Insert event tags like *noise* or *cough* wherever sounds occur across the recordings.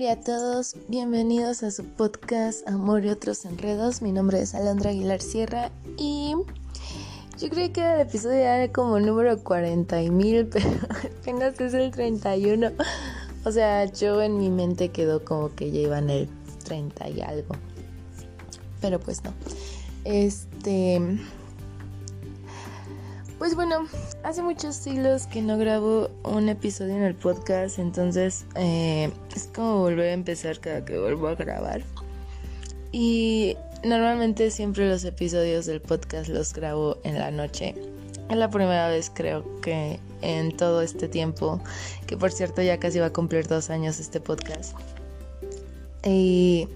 Hola a todos, bienvenidos a su podcast Amor y otros enredos. Mi nombre es Alondra Aguilar Sierra y yo creí que el episodio era como número 40 y mil, *laughs* pero apenas es el 31. O sea, yo en mi mente quedó como que ya iban el 30 y algo. Pero pues no. Este. Pues bueno, hace muchos siglos que no grabo un episodio en el podcast, entonces eh, es como volver a empezar cada que vuelvo a grabar. Y normalmente siempre los episodios del podcast los grabo en la noche. Es la primera vez creo que en todo este tiempo, que por cierto ya casi va a cumplir dos años este podcast. Y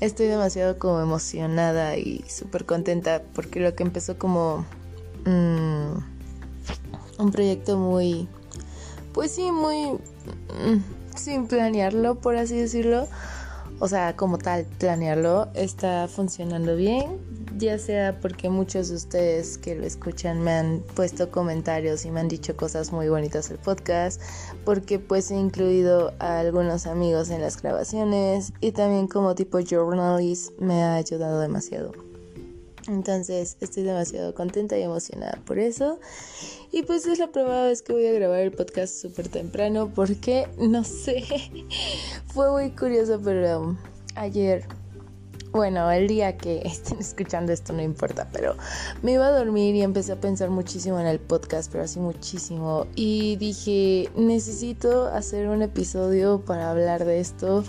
estoy demasiado como emocionada y súper contenta porque lo que empezó como Mm, un proyecto muy, pues sí, muy mm, sin planearlo, por así decirlo. O sea, como tal, planearlo está funcionando bien, ya sea porque muchos de ustedes que lo escuchan me han puesto comentarios y me han dicho cosas muy bonitas del podcast, porque pues he incluido a algunos amigos en las grabaciones y también como tipo journalist me ha ayudado demasiado. Entonces estoy demasiado contenta y emocionada por eso. Y pues es la primera vez que voy a grabar el podcast súper temprano porque no sé, *laughs* fue muy curioso, pero ayer, bueno, el día que *laughs* estén escuchando esto no importa, pero me iba a dormir y empecé a pensar muchísimo en el podcast, pero así muchísimo. Y dije, necesito hacer un episodio para hablar de esto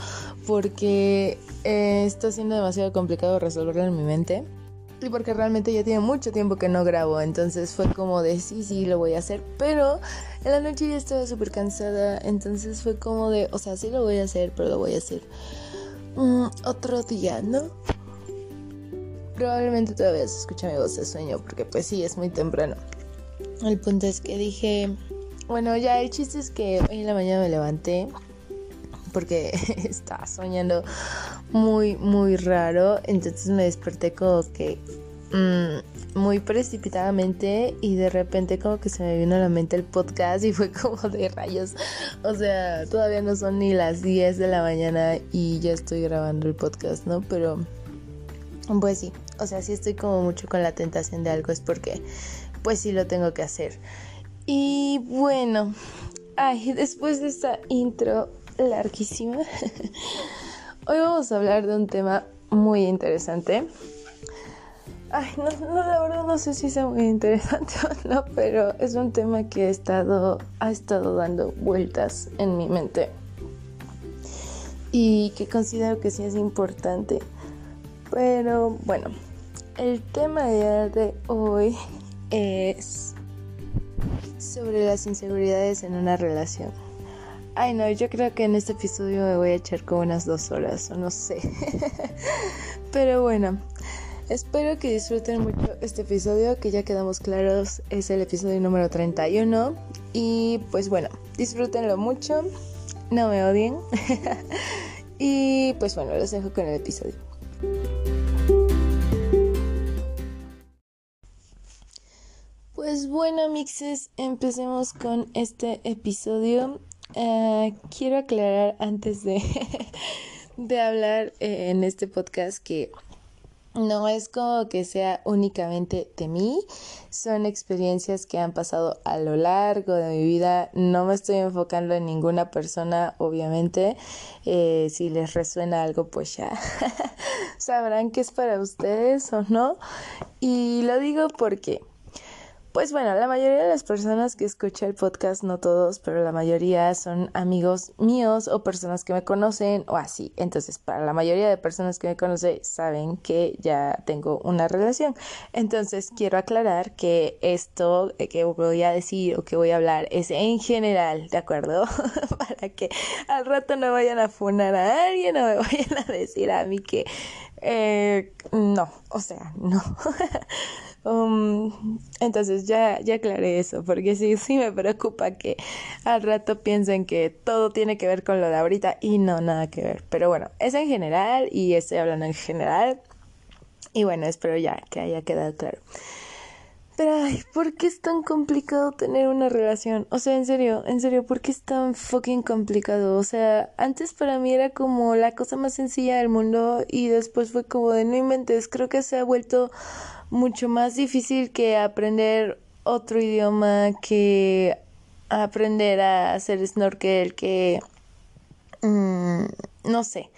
porque eh, está siendo demasiado complicado resolverlo en mi mente. Y porque realmente ya tiene mucho tiempo que no grabo, entonces fue como de sí, sí, lo voy a hacer. Pero en la noche ya estaba súper cansada, entonces fue como de, o sea, sí lo voy a hacer, pero lo voy a hacer mm, otro día, ¿no? Probablemente todavía se escucha mi voz de sueño, porque pues sí, es muy temprano. El punto es que dije, bueno, ya el chiste es que hoy en la mañana me levanté porque *laughs* estaba soñando muy, muy raro. Entonces me desperté como que mm, muy precipitadamente y de repente como que se me vino a la mente el podcast y fue *laughs* como de rayos. O sea, todavía no son ni las 10 de la mañana y ya estoy grabando el podcast, ¿no? Pero pues sí, o sea, si estoy como mucho con la tentación de algo es porque pues sí lo tengo que hacer. Y bueno, ay, después de esta intro larguísima. Hoy vamos a hablar de un tema muy interesante. Ay, no, la verdad no sé si sea muy interesante *laughs* o no, pero es un tema que estado, ha estado dando vueltas en mi mente y que considero que sí es importante. Pero bueno, el tema de hoy es sobre las inseguridades en una relación. Ay, no, yo creo que en este episodio me voy a echar como unas dos horas, o no sé. *laughs* Pero bueno, espero que disfruten mucho este episodio, que ya quedamos claros, es el episodio número 31. Y pues bueno, disfrútenlo mucho, no me odien. *laughs* y pues bueno, los dejo con el episodio. Pues bueno, mixes, empecemos con este episodio. Eh, quiero aclarar antes de, *laughs* de hablar eh, en este podcast que no es como que sea únicamente de mí, son experiencias que han pasado a lo largo de mi vida. No me estoy enfocando en ninguna persona, obviamente. Eh, si les resuena algo, pues ya *laughs* sabrán que es para ustedes o no. Y lo digo porque pues bueno, la mayoría de las personas que escuchan el podcast, no todos, pero la mayoría son amigos míos o personas que me conocen o así. Entonces, para la mayoría de personas que me conocen, saben que ya tengo una relación. Entonces, quiero aclarar que esto que voy a decir o que voy a hablar es en general, ¿de acuerdo? *laughs* para que al rato no vayan a funar a alguien o me *laughs* vayan a decir a mí que eh, no, o sea, no. *laughs* Um, entonces ya, ya aclaré eso, porque sí, sí me preocupa que al rato piensen que todo tiene que ver con lo de ahorita y no, nada que ver. Pero bueno, es en general y estoy hablando en general. Y bueno, espero ya que haya quedado claro. Pero, ay, ¿por qué es tan complicado tener una relación? O sea, en serio, en serio, ¿por qué es tan fucking complicado? O sea, antes para mí era como la cosa más sencilla del mundo y después fue como de no inventes. Creo que se ha vuelto mucho más difícil que aprender otro idioma, que aprender a hacer snorkel, que... Mm, no sé,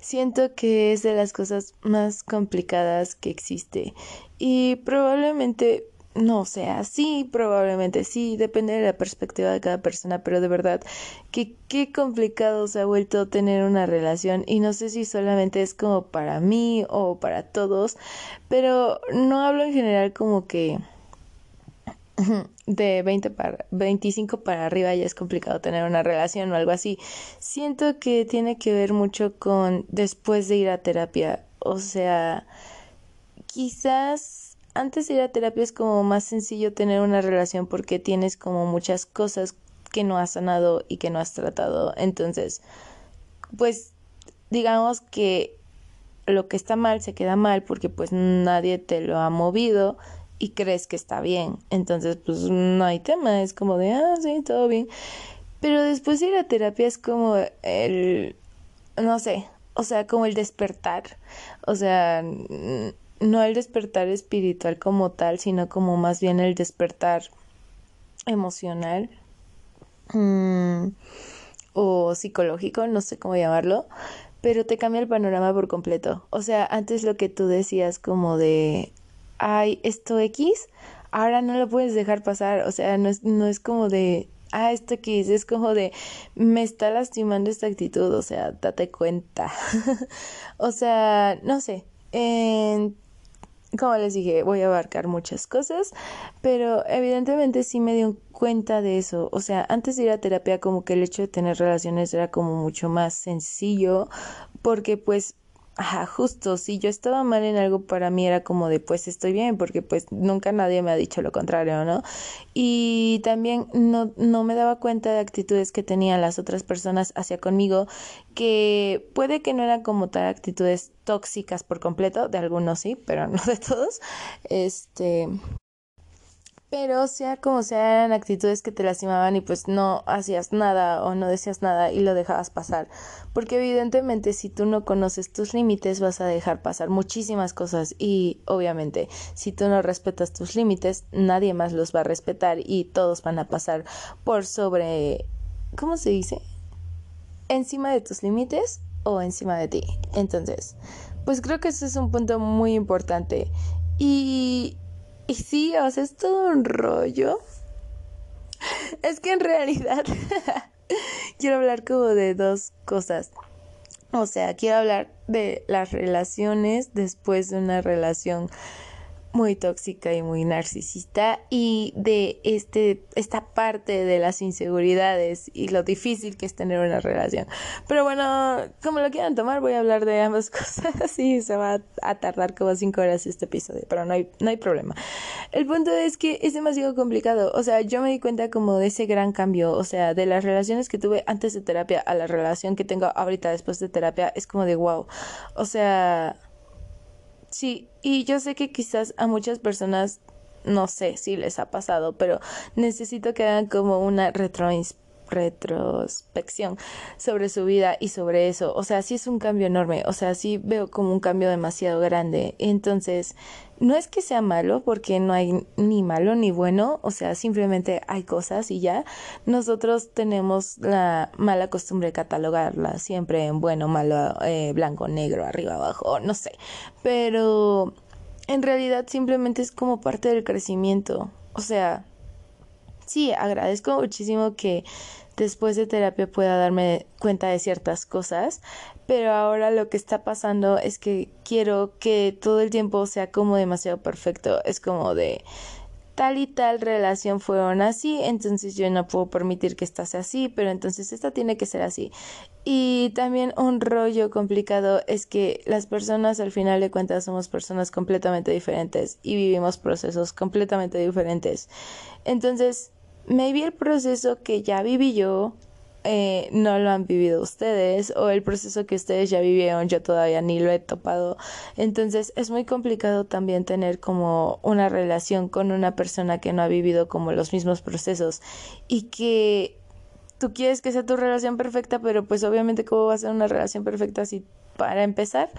siento que es de las cosas más complicadas que existe y probablemente no sea así, probablemente sí, depende de la perspectiva de cada persona, pero de verdad que qué complicado se ha vuelto tener una relación y no sé si solamente es como para mí o para todos, pero no hablo en general como que *laughs* de 20 para 25 para arriba ya es complicado tener una relación o algo así. Siento que tiene que ver mucho con después de ir a terapia, o sea, quizás antes ir a terapia es como más sencillo tener una relación porque tienes como muchas cosas que no has sanado y que no has tratado. Entonces, pues digamos que lo que está mal se queda mal porque pues nadie te lo ha movido y crees que está bien. Entonces, pues no hay tema, es como de, ah, sí, todo bien. Pero después de ir a terapia es como el, no sé, o sea, como el despertar. O sea, no el despertar espiritual como tal, sino como más bien el despertar emocional mm, o psicológico, no sé cómo llamarlo, pero te cambia el panorama por completo. O sea, antes lo que tú decías como de, ay, esto X, ahora no lo puedes dejar pasar, o sea, no es, no es como de, ah, esto X, es como de, me está lastimando esta actitud, o sea, date cuenta. *laughs* o sea, no sé, como les dije, voy a abarcar muchas cosas, pero evidentemente sí me di cuenta de eso. O sea, antes de ir a terapia como que el hecho de tener relaciones era como mucho más sencillo porque pues Ajá, justo, si yo estaba mal en algo para mí era como de pues estoy bien, porque pues nunca nadie me ha dicho lo contrario, ¿no? Y también no, no me daba cuenta de actitudes que tenían las otras personas hacia conmigo, que puede que no eran como tal actitudes tóxicas por completo, de algunos sí, pero *laughs* no de todos. Este, pero sea como sea, eran actitudes que te lastimaban y pues no hacías nada o no decías nada y lo dejabas pasar. Porque evidentemente si tú no conoces tus límites vas a dejar pasar muchísimas cosas y obviamente si tú no respetas tus límites nadie más los va a respetar y todos van a pasar por sobre... ¿Cómo se dice? Encima de tus límites o encima de ti. Entonces, pues creo que ese es un punto muy importante. Y y sí, o sea, es todo un rollo. Es que en realidad *laughs* quiero hablar como de dos cosas. O sea, quiero hablar de las relaciones después de una relación muy tóxica y muy narcisista y de este esta parte de las inseguridades y lo difícil que es tener una relación. Pero bueno, como lo quieran tomar, voy a hablar de ambas *laughs* cosas y se va a tardar como cinco horas este episodio, pero no hay, no hay problema. El punto es que es demasiado complicado, o sea, yo me di cuenta como de ese gran cambio, o sea, de las relaciones que tuve antes de terapia a la relación que tengo ahorita después de terapia, es como de wow. O sea, Sí, y yo sé que quizás a muchas personas no sé si les ha pasado, pero necesito que hagan como una retrospección sobre su vida y sobre eso. O sea, sí es un cambio enorme, o sea, sí veo como un cambio demasiado grande. Entonces, no es que sea malo, porque no hay ni malo ni bueno, o sea, simplemente hay cosas y ya. Nosotros tenemos la mala costumbre de catalogarla siempre en bueno, malo, eh, blanco, negro, arriba, abajo, no sé. Pero en realidad simplemente es como parte del crecimiento. O sea, sí, agradezco muchísimo que después de terapia pueda darme cuenta de ciertas cosas, pero ahora lo que está pasando es que quiero que todo el tiempo sea como demasiado perfecto, es como de tal y tal relación fueron así, entonces yo no puedo permitir que esta sea así, pero entonces esta tiene que ser así. Y también un rollo complicado es que las personas al final de cuentas somos personas completamente diferentes y vivimos procesos completamente diferentes. Entonces, maybe el proceso que ya viví yo eh, no lo han vivido ustedes o el proceso que ustedes ya vivieron yo todavía ni lo he topado. Entonces es muy complicado también tener como una relación con una persona que no ha vivido como los mismos procesos y que tú quieres que sea tu relación perfecta pero pues obviamente cómo va a ser una relación perfecta si para empezar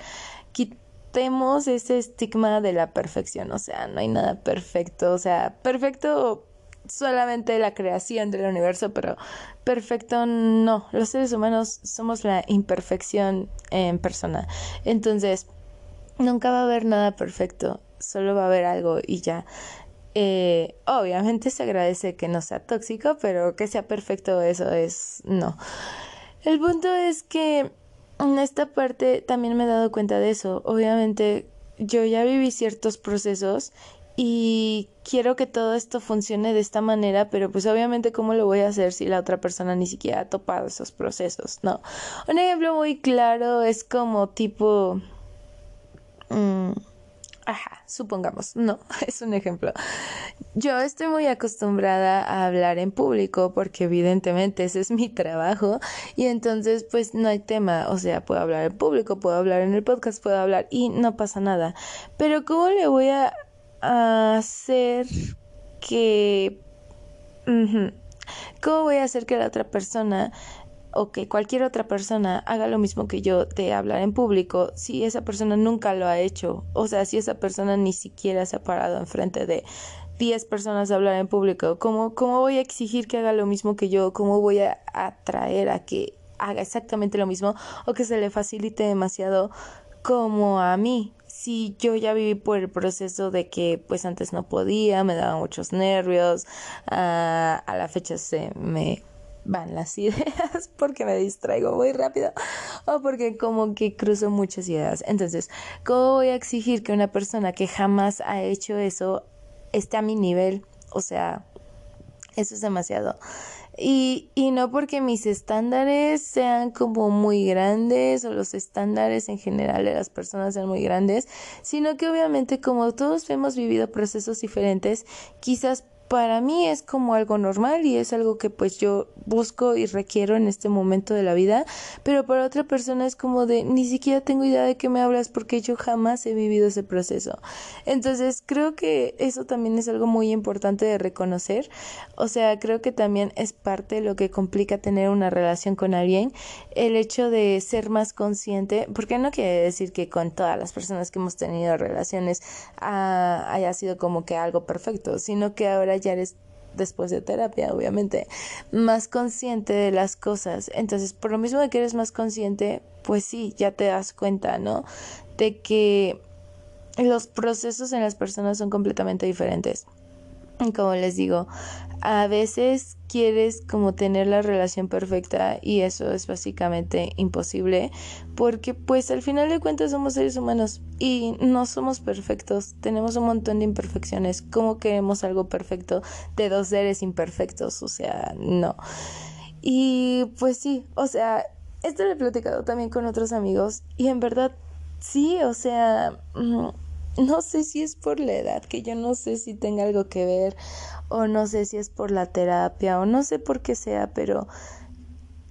quitemos ese estigma de la perfección o sea no hay nada perfecto. O sea perfecto solamente la creación del universo, pero perfecto no. Los seres humanos somos la imperfección en persona. Entonces, nunca va a haber nada perfecto, solo va a haber algo y ya. Eh, obviamente se agradece que no sea tóxico, pero que sea perfecto, eso es no. El punto es que en esta parte también me he dado cuenta de eso. Obviamente yo ya viví ciertos procesos y quiero que todo esto funcione de esta manera, pero pues obviamente cómo lo voy a hacer si la otra persona ni siquiera ha topado esos procesos, ¿no? Un ejemplo muy claro es como tipo... Mm, ajá, supongamos, no, *laughs* es un ejemplo. Yo estoy muy acostumbrada a hablar en público porque evidentemente ese es mi trabajo y entonces pues no hay tema, o sea, puedo hablar en público, puedo hablar en el podcast, puedo hablar y no pasa nada. Pero ¿cómo le voy a hacer que... ¿Cómo voy a hacer que la otra persona o que cualquier otra persona haga lo mismo que yo de hablar en público si esa persona nunca lo ha hecho? O sea, si esa persona ni siquiera se ha parado enfrente de 10 personas a hablar en público, ¿cómo, ¿cómo voy a exigir que haga lo mismo que yo? ¿Cómo voy a atraer a que haga exactamente lo mismo o que se le facilite demasiado como a mí? Si yo ya viví por el proceso de que pues antes no podía, me daba muchos nervios, ah, a la fecha se me van las *laughs* ideas porque me distraigo muy rápido o porque como que cruzo muchas ideas. Entonces, ¿cómo voy a exigir que una persona que jamás ha hecho eso esté a mi nivel? O sea, eso es demasiado. Y, y no porque mis estándares sean como muy grandes o los estándares en general de las personas sean muy grandes, sino que obviamente como todos hemos vivido procesos diferentes, quizás para mí es como algo normal y es algo que pues yo busco y requiero en este momento de la vida, pero para otra persona es como de ni siquiera tengo idea de qué me hablas porque yo jamás he vivido ese proceso. Entonces creo que eso también es algo muy importante de reconocer, o sea, creo que también es parte de lo que complica tener una relación con alguien, el hecho de ser más consciente, porque no quiere decir que con todas las personas que hemos tenido relaciones ah, haya sido como que algo perfecto, sino que ahora ya eres después de terapia, obviamente, más consciente de las cosas. Entonces, por lo mismo que eres más consciente, pues sí, ya te das cuenta, ¿no? De que los procesos en las personas son completamente diferentes. Y como les digo, a veces quieres como tener la relación perfecta y eso es básicamente imposible porque pues al final de cuentas somos seres humanos y no somos perfectos, tenemos un montón de imperfecciones, ¿cómo queremos algo perfecto de dos seres imperfectos? O sea, no. Y pues sí, o sea, esto lo he platicado también con otros amigos y en verdad sí, o sea... Mm, no sé si es por la edad, que yo no sé si tenga algo que ver, o no sé si es por la terapia, o no sé por qué sea, pero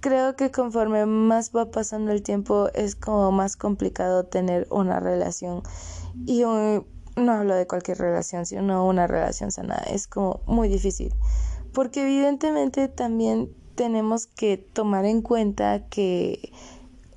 creo que conforme más va pasando el tiempo es como más complicado tener una relación. Y no hablo de cualquier relación, sino una relación sana, es como muy difícil. Porque evidentemente también tenemos que tomar en cuenta que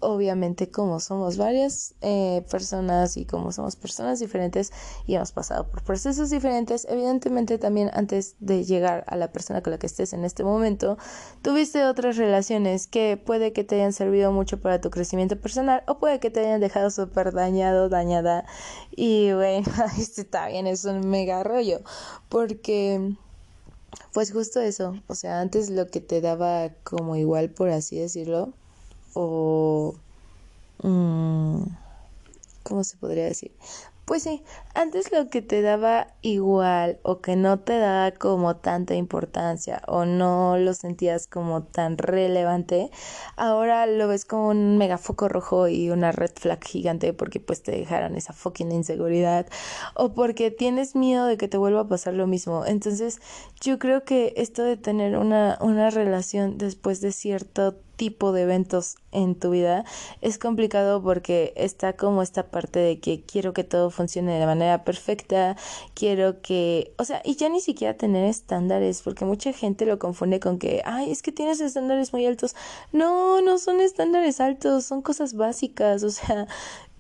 obviamente como somos varias eh, personas y como somos personas diferentes y hemos pasado por procesos diferentes, evidentemente también antes de llegar a la persona con la que estés en este momento, tuviste otras relaciones que puede que te hayan servido mucho para tu crecimiento personal o puede que te hayan dejado súper dañado, dañada. Y bueno, *laughs* está bien, es un mega rollo porque... Pues justo eso, o sea, antes lo que te daba como igual, por así decirlo, o... Mm, ¿Cómo se podría decir? Pues sí, antes lo que te daba igual o que no te daba como tanta importancia o no lo sentías como tan relevante, ahora lo ves como un megafoco rojo y una red flag gigante porque pues te dejaron esa fucking inseguridad o porque tienes miedo de que te vuelva a pasar lo mismo. Entonces yo creo que esto de tener una, una relación después de cierto tipo de eventos en tu vida es complicado porque está como esta parte de que quiero que todo funcione de manera perfecta, quiero que, o sea, y ya ni siquiera tener estándares, porque mucha gente lo confunde con que, ay, es que tienes estándares muy altos. No, no son estándares altos, son cosas básicas, o sea,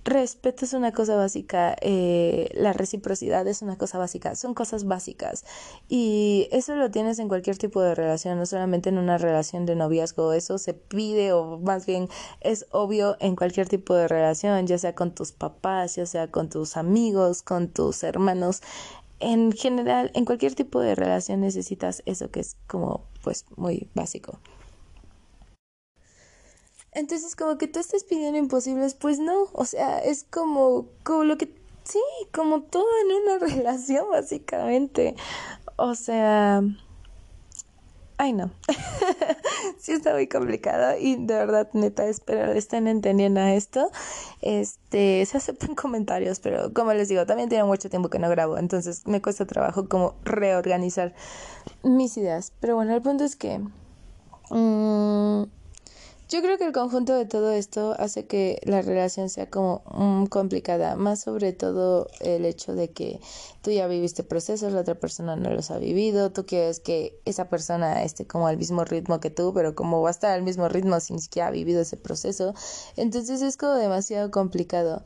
respeto es una cosa básica, eh, la reciprocidad es una cosa básica, son cosas básicas y eso lo tienes en cualquier tipo de relación, no solamente en una relación de noviazgo, eso se pide o más bien es obvio en cualquier tipo de relación, ya sea con tus papás, ya sea con tus amigos, con tus hermanos, en general, en cualquier tipo de relación necesitas eso que es como pues muy básico. Entonces, como que tú estás pidiendo imposibles, pues no, o sea, es como, como lo que, sí, como todo en una *laughs* relación, básicamente. O sea, ay no, *laughs* sí está muy complicado y de verdad, neta, espero estén entendiendo esto. Este, se aceptan *laughs* comentarios, pero como les digo, también tiene mucho tiempo que no grabo, entonces me cuesta trabajo como reorganizar mis ideas. Pero bueno, el punto es que... Mmm, yo creo que el conjunto de todo esto hace que la relación sea como mm, complicada, más sobre todo el hecho de que tú ya viviste procesos, la otra persona no los ha vivido, tú quieres que esa persona esté como al mismo ritmo que tú, pero como va a estar al mismo ritmo sin siquiera ha vivido ese proceso, entonces es como demasiado complicado.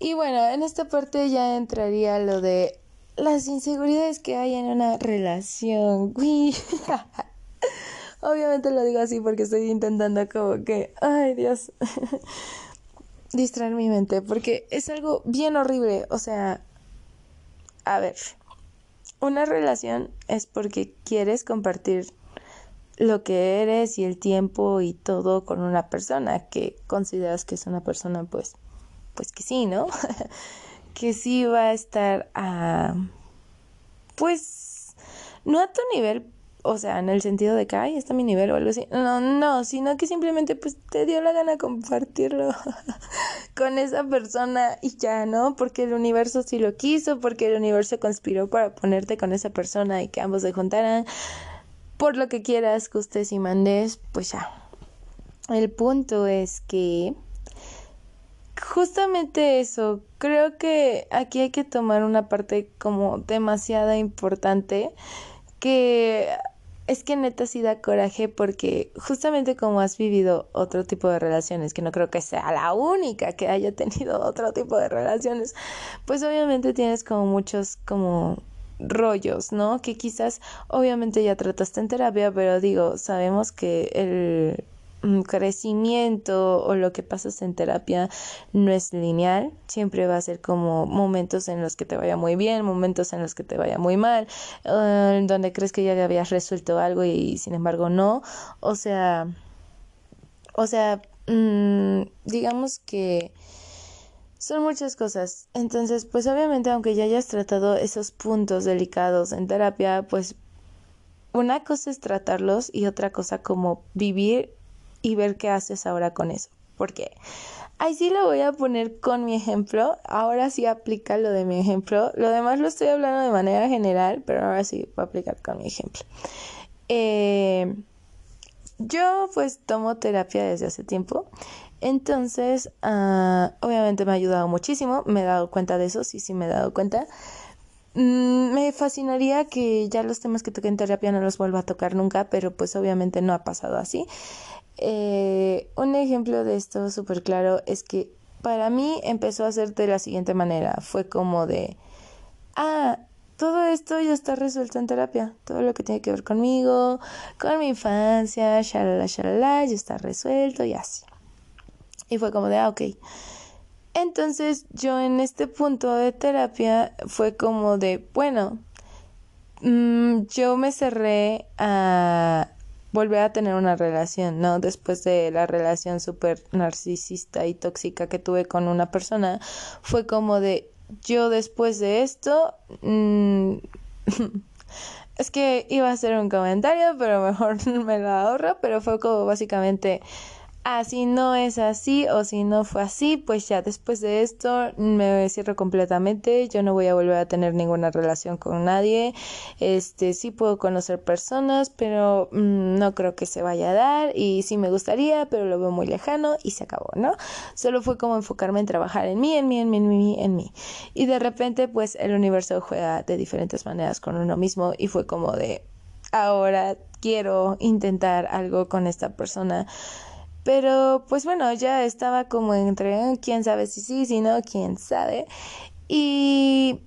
Y bueno, en esta parte ya entraría lo de las inseguridades que hay en una relación. *laughs* Obviamente lo digo así porque estoy intentando como que, ay Dios, *laughs* distraer mi mente, porque es algo bien horrible. O sea, a ver, una relación es porque quieres compartir lo que eres y el tiempo y todo con una persona que consideras que es una persona, pues, pues que sí, ¿no? *laughs* que sí va a estar a, pues, no a tu nivel o sea, en el sentido de que, ay, está mi nivel o algo así. No, no, sino que simplemente pues te dio la gana compartirlo *laughs* con esa persona y ya, ¿no? Porque el universo sí lo quiso, porque el universo conspiró para ponerte con esa persona y que ambos se juntaran. Por lo que quieras, gustes y mandes, pues ya. El punto es que justamente eso, creo que aquí hay que tomar una parte como demasiado importante que es que neta sí da coraje porque justamente como has vivido otro tipo de relaciones, que no creo que sea la única que haya tenido *laughs* otro tipo de relaciones, pues obviamente tienes como muchos como rollos, ¿no? Que quizás obviamente ya trataste en terapia, pero digo, sabemos que el crecimiento o lo que pasas en terapia no es lineal, siempre va a ser como momentos en los que te vaya muy bien, momentos en los que te vaya muy mal, uh, donde crees que ya habías resuelto algo y sin embargo no, o sea, o sea, mm, digamos que son muchas cosas. Entonces, pues obviamente aunque ya hayas tratado esos puntos delicados en terapia, pues una cosa es tratarlos y otra cosa como vivir y ver qué haces ahora con eso. Porque ahí sí lo voy a poner con mi ejemplo. Ahora sí aplica lo de mi ejemplo. Lo demás lo estoy hablando de manera general, pero ahora sí voy a aplicar con mi ejemplo. Eh, yo pues tomo terapia desde hace tiempo. Entonces, ah, obviamente me ha ayudado muchísimo. Me he dado cuenta de eso, sí, sí me he dado cuenta. Mm, me fascinaría que ya los temas que toqué en terapia no los vuelva a tocar nunca, pero pues obviamente no ha pasado así. Eh, un ejemplo de esto súper claro es que para mí empezó a ser de la siguiente manera. Fue como de, ah, todo esto ya está resuelto en terapia. Todo lo que tiene que ver conmigo, con mi infancia, shalala, shalala, ya está resuelto y así. Y fue como de, ah, ok. Entonces yo en este punto de terapia fue como de, bueno, mm, yo me cerré a volver a tener una relación, ¿no? Después de la relación súper narcisista y tóxica que tuve con una persona, fue como de yo después de esto... Mm, *laughs* es que iba a hacer un comentario, pero mejor *laughs* me lo ahorro, pero fue como básicamente ah, si no es así o si no fue así, pues ya después de esto me cierro completamente, yo no voy a volver a tener ninguna relación con nadie, este sí puedo conocer personas, pero mm, no creo que se vaya a dar y sí me gustaría, pero lo veo muy lejano y se acabó, ¿no? Solo fue como enfocarme en trabajar en mí, en mí, en mí, en mí, en mí. Y de repente pues el universo juega de diferentes maneras con uno mismo y fue como de ahora quiero intentar algo con esta persona pero pues bueno, ya estaba como entre quién sabe si sí, si no, quién sabe. Y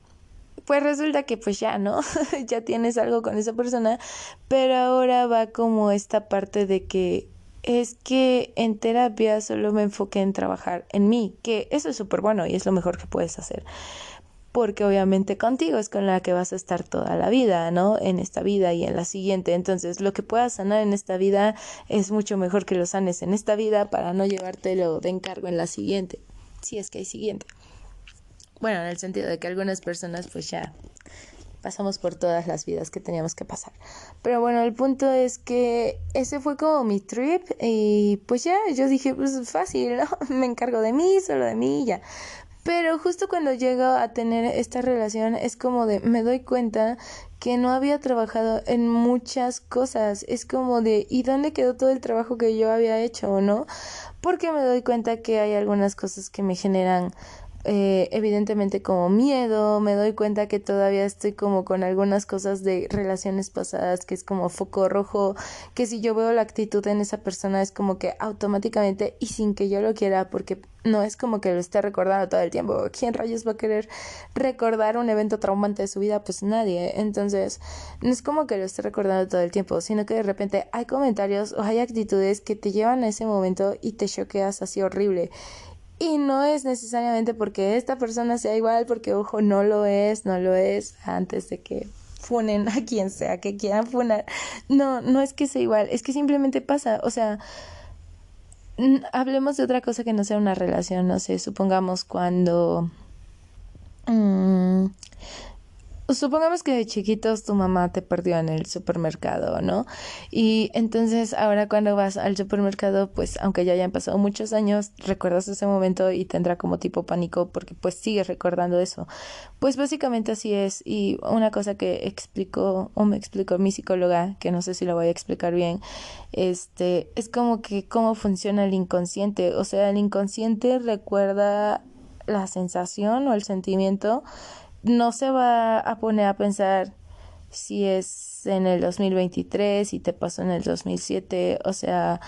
pues resulta que pues ya, ¿no? *laughs* ya tienes algo con esa persona, pero ahora va como esta parte de que es que en terapia solo me enfoqué en trabajar en mí, que eso es súper bueno y es lo mejor que puedes hacer porque obviamente contigo es con la que vas a estar toda la vida, ¿no? En esta vida y en la siguiente. Entonces, lo que puedas sanar en esta vida es mucho mejor que lo sanes en esta vida para no llevártelo de encargo en la siguiente, si es que hay siguiente. Bueno, en el sentido de que algunas personas pues ya pasamos por todas las vidas que teníamos que pasar. Pero bueno, el punto es que ese fue como mi trip y pues ya yo dije, pues fácil, ¿no? *laughs* Me encargo de mí, solo de mí ya. Pero justo cuando llego a tener esta relación es como de me doy cuenta que no había trabajado en muchas cosas. Es como de ¿y dónde quedó todo el trabajo que yo había hecho o no? Porque me doy cuenta que hay algunas cosas que me generan eh, evidentemente como miedo, me doy cuenta que todavía estoy como con algunas cosas de relaciones pasadas que es como foco rojo, que si yo veo la actitud en esa persona es como que automáticamente y sin que yo lo quiera, porque no es como que lo esté recordando todo el tiempo, ¿quién rayos va a querer recordar un evento traumante de su vida? Pues nadie, entonces no es como que lo esté recordando todo el tiempo, sino que de repente hay comentarios o hay actitudes que te llevan a ese momento y te choqueas así horrible y no es necesariamente porque esta persona sea igual, porque ojo, no lo es, no lo es, antes de que funen *laughs* a quien sea que quieran funar. No, no es que sea igual, es que simplemente pasa, o sea, hablemos de otra cosa que no sea una relación, no sé, supongamos cuando... Mm, supongamos que de chiquitos tu mamá te perdió en el supermercado, ¿no? Y entonces ahora cuando vas al supermercado, pues aunque ya hayan pasado muchos años, recuerdas ese momento y tendrá como tipo pánico porque pues sigues recordando eso. Pues básicamente así es y una cosa que explicó o me explicó mi psicóloga, que no sé si lo voy a explicar bien, este, es como que cómo funciona el inconsciente, o sea, el inconsciente recuerda la sensación o el sentimiento no se va a poner a pensar si es en el 2023, si te pasó en el 2007, o sea,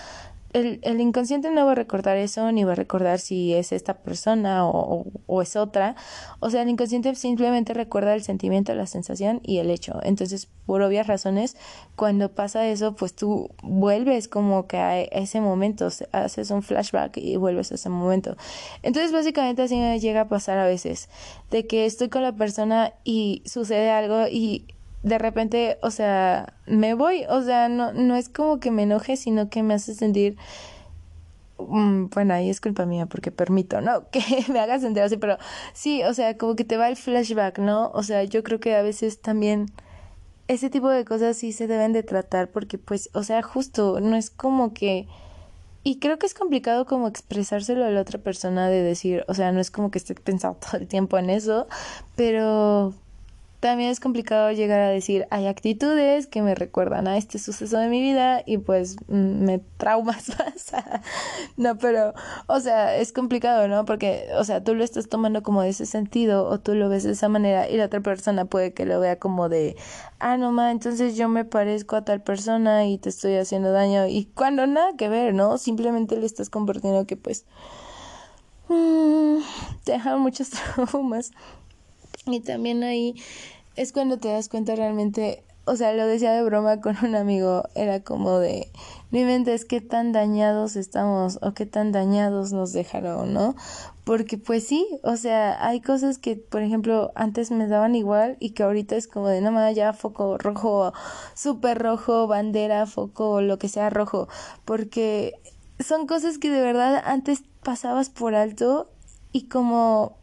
el, el, inconsciente no va a recordar eso, ni va a recordar si es esta persona o, o, es otra. O sea, el inconsciente simplemente recuerda el sentimiento, la sensación y el hecho. Entonces, por obvias razones, cuando pasa eso, pues tú vuelves como que a ese momento, haces un flashback y vuelves a ese momento. Entonces, básicamente así me llega a pasar a veces, de que estoy con la persona y sucede algo y de repente, o sea, me voy, o sea, no, no es como que me enoje, sino que me hace sentir, mm, bueno, ahí es culpa mía porque permito, ¿no? *laughs* Que me haga sentir así, pero sí, o sea, como que te va el flashback, ¿no? O sea, yo creo que a veces también ese tipo de cosas sí se deben de tratar porque pues, o sea, justo, no es como que... Y creo que es complicado como expresárselo a la otra persona de decir, o sea, no es como que esté pensando *laughs* todo el tiempo en eso, pero también es complicado llegar a decir, hay actitudes que me recuerdan a este suceso de mi vida y pues mm, me traumas *laughs* más. *laughs* no, pero, o sea, es complicado, ¿no? Porque, o sea, tú lo estás tomando como de ese sentido o tú lo ves de esa manera y la otra persona puede que lo vea como de, ah, no, ma, entonces yo me parezco a tal persona y te estoy haciendo daño y cuando nada que ver, ¿no? Simplemente le estás compartiendo que pues... Mm, te dejan muchos *laughs* traumas y también ahí es cuando te das cuenta realmente, o sea, lo decía de broma con un amigo, era como de, mi mente es qué tan dañados estamos o qué tan dañados nos dejaron, ¿no? Porque pues sí, o sea, hay cosas que, por ejemplo, antes me daban igual y que ahorita es como de, no más, ya foco rojo, súper rojo, bandera, foco, lo que sea rojo, porque son cosas que de verdad antes pasabas por alto y como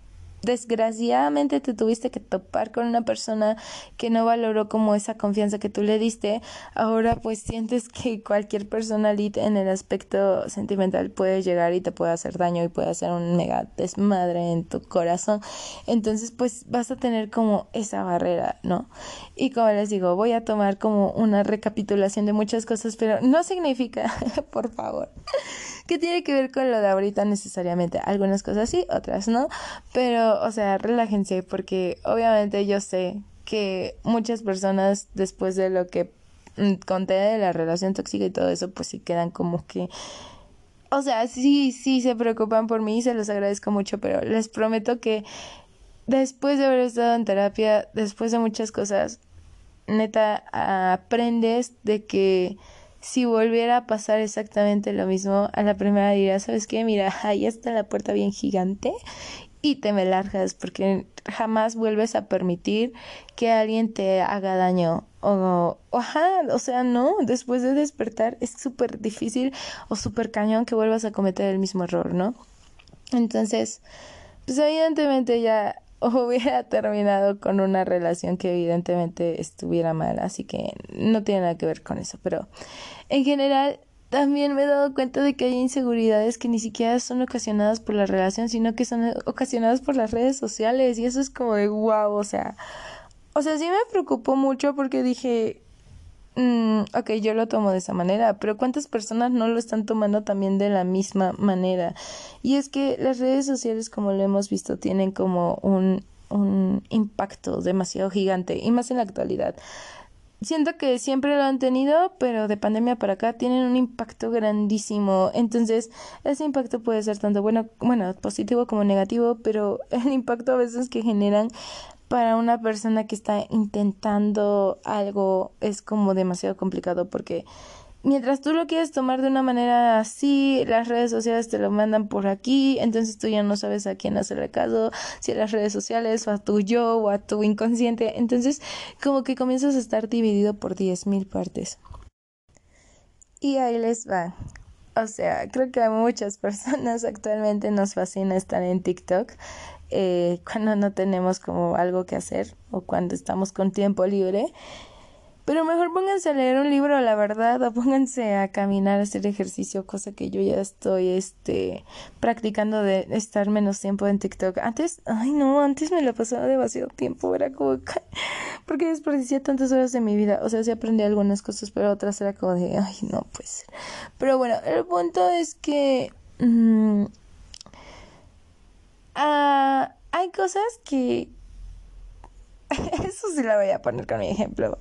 desgraciadamente te tuviste que topar con una persona que no valoró como esa confianza que tú le diste, ahora pues sientes que cualquier persona en el aspecto sentimental puede llegar y te puede hacer daño y puede hacer un mega desmadre en tu corazón. Entonces pues vas a tener como esa barrera, ¿no? Y como les digo, voy a tomar como una recapitulación de muchas cosas, pero no significa, *laughs* por favor que tiene que ver con lo de ahorita necesariamente. Algunas cosas sí, otras no. Pero, o sea, relájense porque obviamente yo sé que muchas personas después de lo que mm, conté de la relación tóxica y todo eso, pues sí quedan como que... O sea, sí, sí se preocupan por mí y se los agradezco mucho, pero les prometo que después de haber estado en terapia, después de muchas cosas, neta, aprendes de que si volviera a pasar exactamente lo mismo, a la primera diría, ¿sabes qué? Mira, *laughs* ahí está la puerta bien gigante y te me largas porque jamás vuelves a permitir que alguien te haga daño o, ajá, o sea, no, después de despertar es súper difícil o súper cañón que vuelvas a cometer el mismo error, ¿no? Entonces, pues evidentemente ya *laughs* hubiera terminado con una relación que evidentemente estuviera mal, así que no tiene nada que ver con eso, pero en general también me he dado cuenta de que hay inseguridades que ni siquiera son ocasionadas por la relación, sino que son ocasionadas por las redes sociales y eso es como de wow, o sea, o sea, sí me preocupó mucho porque dije, Mm, ok, yo lo tomo de esa manera, pero ¿cuántas personas no lo están tomando también de la misma manera? Y es que las redes sociales, como lo hemos visto, tienen como un, un impacto demasiado gigante, y más en la actualidad. Siento que siempre lo han tenido, pero de pandemia para acá tienen un impacto grandísimo. Entonces, ese impacto puede ser tanto bueno, bueno, positivo como negativo, pero *laughs* el impacto a veces que generan para una persona que está intentando algo es como demasiado complicado porque mientras tú lo quieres tomar de una manera así, las redes sociales te lo mandan por aquí, entonces tú ya no sabes a quién hacerle caso, si a las redes sociales o a tu yo o a tu inconsciente, entonces como que comienzas a estar dividido por diez mil partes. Y ahí les va. O sea, creo que a muchas *laughs* personas actualmente nos fascina estar en TikTok eh, cuando no tenemos como algo que hacer o cuando estamos con tiempo libre. Pero mejor pónganse a leer un libro, la verdad, o pónganse a caminar, a hacer ejercicio, cosa que yo ya estoy este practicando de estar menos tiempo en TikTok. Antes, ay no, antes me la pasaba demasiado tiempo, era como *laughs* porque desperdicié tantas horas de mi vida. O sea, sí aprendí algunas cosas, pero otras era como de, ay, no, pues. Pero bueno, el punto es que mm, Ah, hay cosas que... *laughs* Eso sí la voy a poner con mi ejemplo.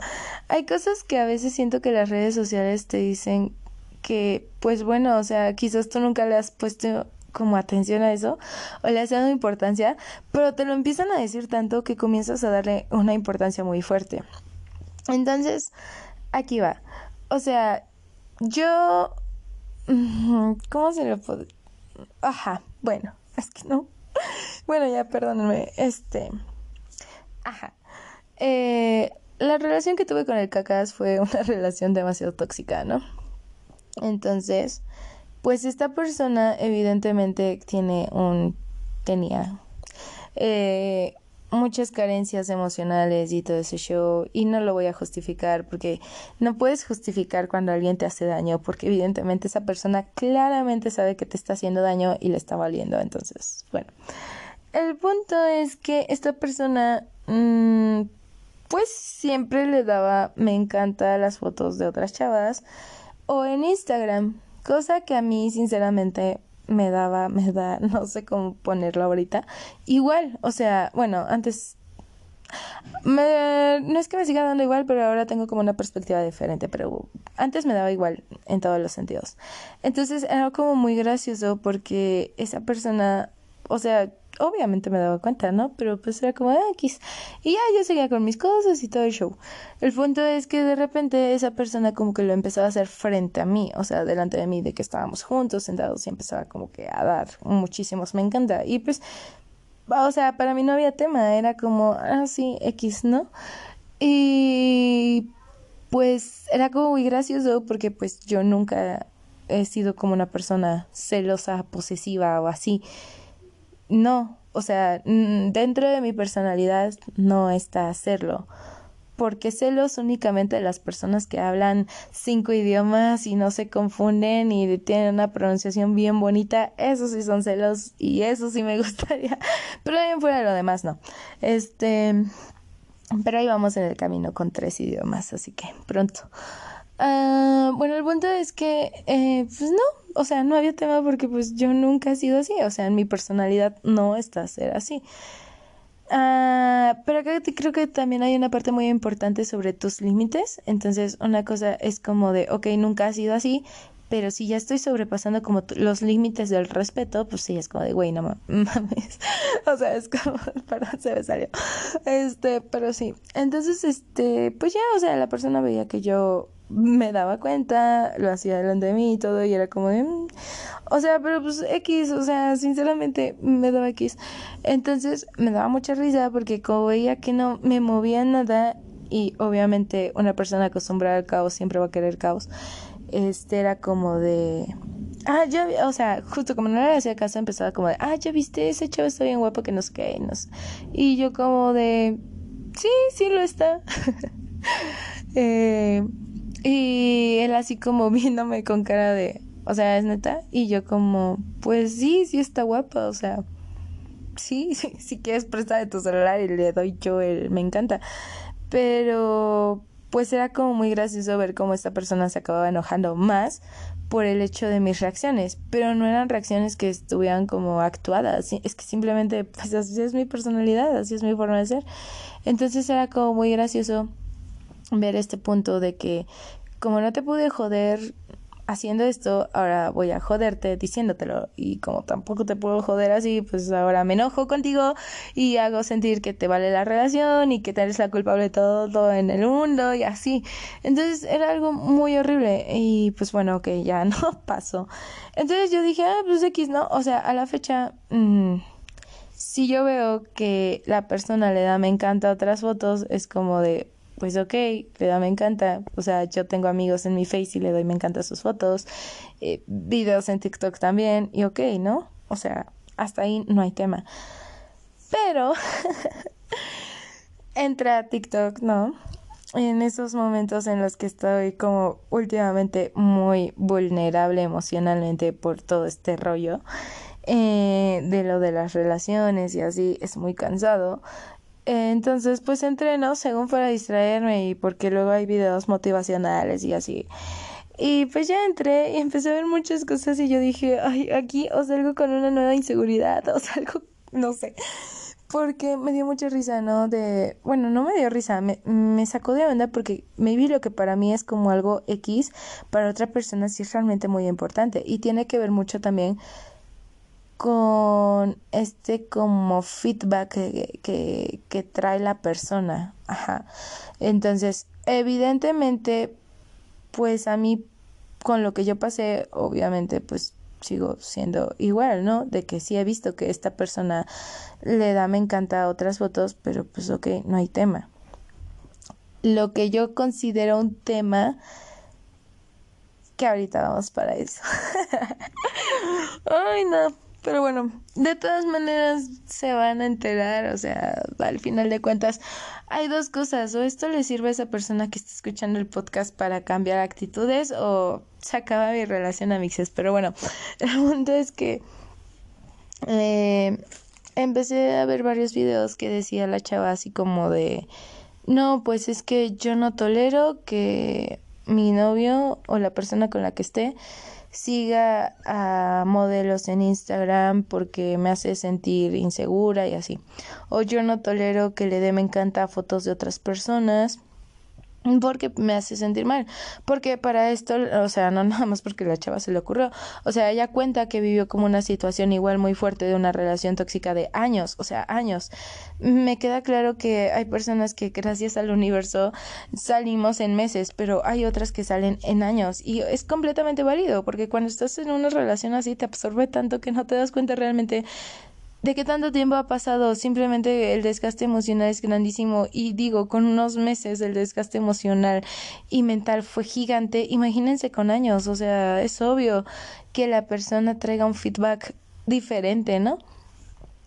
Hay cosas que a veces siento que las redes sociales te dicen que, pues bueno, o sea, quizás tú nunca le has puesto como atención a eso o le has dado importancia, pero te lo empiezan a decir tanto que comienzas a darle una importancia muy fuerte. Entonces, aquí va. O sea, yo... *laughs* ¿Cómo se lo puedo...? Ajá, bueno, es que no *laughs* bueno, ya perdónenme. Este. Ajá. Eh, la relación que tuve con el cacas fue *laughs* una relación demasiado tóxica, ¿no? Entonces, pues esta persona evidentemente tiene un. tenía. Eh, muchas carencias emocionales y todo ese show y no lo voy a justificar porque no puedes justificar cuando alguien te hace daño porque evidentemente esa persona claramente sabe que te está haciendo daño y le está valiendo. Entonces bueno el punto es que esta persona mmm, pues siempre le daba me encanta las fotos de otras chavas o en Instagram cosa que a mí sinceramente me daba, *laughs* me da, no sé cómo ponerlo ahorita. Igual, o sea, bueno, antes me, no es que me siga dando igual, pero ahora tengo como una perspectiva diferente, pero antes me daba igual en todos los sentidos. Entonces era como muy gracioso porque esa persona, o sea, obviamente me daba cuenta, ¿no? Pero pues era como X. Y ya yo seguía con mis cosas y todo el show. El punto es que de repente esa persona como que lo empezaba a hacer frente a mí, o sea, delante de mí, de que estábamos juntos, sentados y empezaba como que a dar muchísimos, me encanta. Y pues, o sea, para mí no había tema, era como, ah, sí, X, ¿no? Y pues era como muy gracioso porque pues yo nunca he sido como una persona celosa, posesiva o así. No, o sea, dentro de mi personalidad no está hacerlo. Porque celos únicamente de las personas que hablan cinco idiomas y no se confunden y tienen una pronunciación bien bonita, esos sí son celos y eso sí me *laughs* gustaría. Pero bien fuera de lo demás no. Este, pero ahí vamos en el camino con tres idiomas, así que pronto. Ah, bueno, el punto es que, eh, pues no, o sea, no había tema porque pues yo nunca he sido así, o sea, en mi personalidad no está ser así. Uh, pero acá creo que también hay una parte muy importante sobre tus límites. Entonces, una cosa es como de, ok, nunca ha sido así, pero si ya estoy sobrepasando como los límites del respeto, pues sí, es como de, güey, no *laughs* mames. o sea, es como, *laughs* perdón, se me salió. Este, pero sí. Entonces, este, pues ya, o sea, la persona veía que yo me daba cuenta, lo hacía delante de mí y todo, y era como de, mm". o sea, pero pues X, o sea, sinceramente me daba X. Entonces me daba mucha risa porque como veía que no me movía nada, y obviamente una persona acostumbrada al caos siempre va a querer caos, este era como de, ah, ya, o sea, justo como no le hacía caso, empezaba como de, ah, ya viste, ese chavo está bien guapo que no sé Y yo como de, sí, sí lo está. *laughs* eh, y él así como *laughs* viéndome con cara de, o sea, ¿es neta? Y yo como, pues sí, sí está guapa, o sea, sí, *laughs* sí si quieres prestar de tu celular y le doy yo el, me encanta. Pero pues era como muy gracioso ver cómo esta persona se acababa enojando más por el hecho de mis reacciones, pero no eran reacciones que estuvieran como actuadas, es que simplemente pues así es mi personalidad, así es mi forma de ser. Entonces era como muy gracioso ver este punto de que como no te pude joder haciendo esto, ahora voy a joderte diciéndotelo. Y como tampoco te puedo joder así, pues ahora me enojo contigo y hago sentir que te vale la relación y que eres la culpable de todo en el mundo y así. Entonces era algo muy horrible y pues bueno, que *laughs* ya no pasó. Entonces yo dije, ah, pues X, ¿no? O sea, a la fecha... Mm, si yo veo que la persona le da me encanta otras fotos, es como de, pues ok, le da me encanta. O sea, yo tengo amigos en mi face y le doy me encanta sus fotos, eh, videos en TikTok también, y ok, ¿no? O sea, hasta ahí no hay tema. Pero *laughs* entra a TikTok, ¿no? En esos momentos en los que estoy como últimamente muy vulnerable emocionalmente por todo este rollo eh, de lo de las relaciones y así es muy cansado entonces, pues entreno según para distraerme y porque luego hay videos motivacionales y así. Y pues ya entré y empecé a ver muchas cosas y yo dije, ay, aquí o salgo con una nueva inseguridad *laughs* o salgo, no sé. Porque me dio mucha risa, ¿no? De, bueno, no me dio risa, me, me sacó de onda porque me vi lo que para mí es como algo X, para otra persona sí es realmente muy importante. Y tiene que ver mucho también con este como feedback que, que, trae la persona. Ajá. Entonces, evidentemente, pues a mí, con lo que yo pasé, obviamente, pues sigo siendo igual, ¿no? De que sí he visto que esta persona le da me encanta otras fotos, pero pues ok, no hay tema. Lo que yo considero un tema que ahorita vamos para eso. *laughs* Ay, no. Pero bueno, de todas maneras se van a enterar, o sea, al final de cuentas, hay dos cosas, o esto le sirve a esa persona que está escuchando el podcast para cambiar actitudes, o se acaba mi relación a mixes. Pero bueno, *laughs* el punto es que eh, empecé a ver varios videos que decía la chava así como de, no, pues es que yo no tolero que mi novio o la persona con la que esté siga a modelos en Instagram porque me hace sentir insegura y así. O yo no tolero que le dé me encanta fotos de otras personas porque me hace sentir mal. Porque para esto, o sea, no *laughs* nada más porque la chava se le ocurrió. O sea, ella cuenta que vivió como una situación igual muy fuerte de una relación tóxica de años, o sea, años. Me queda claro que hay personas que gracias al universo salimos en meses, pero hay otras que salen en años. Y es completamente válido, porque cuando estás en una relación así te absorbe tanto que no te das cuenta realmente de qué tanto tiempo ha pasado, simplemente el desgaste emocional es grandísimo. Y digo, con unos meses el desgaste emocional y mental fue gigante, imagínense con años, o sea, es obvio que la persona traiga un feedback diferente, ¿no?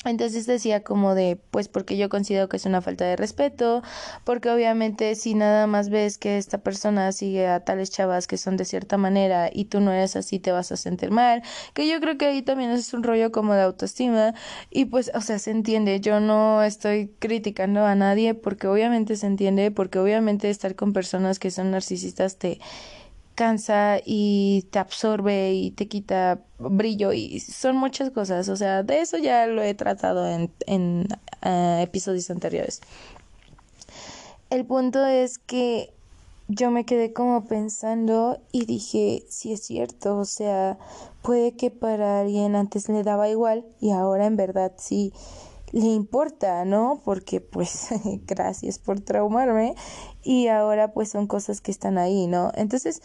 Entonces decía como de, pues porque yo considero que es una falta de respeto, porque obviamente si nada más ves que esta persona sigue a tales chavas que son de cierta manera y tú no eres así, te vas a sentir mal, que yo creo que ahí también es un rollo como de autoestima y pues, o sea, se entiende, yo no estoy criticando a nadie porque obviamente se entiende, porque obviamente estar con personas que son narcisistas te cansa y te absorbe y te quita brillo y son muchas cosas. O sea, de eso ya lo he tratado en, en eh, episodios anteriores. El punto es que yo me quedé como pensando y dije, si es cierto, o sea, puede que para alguien antes le daba igual y ahora en verdad sí le importa, ¿no? Porque pues *laughs* gracias por traumarme y ahora pues son cosas que están ahí, ¿no? Entonces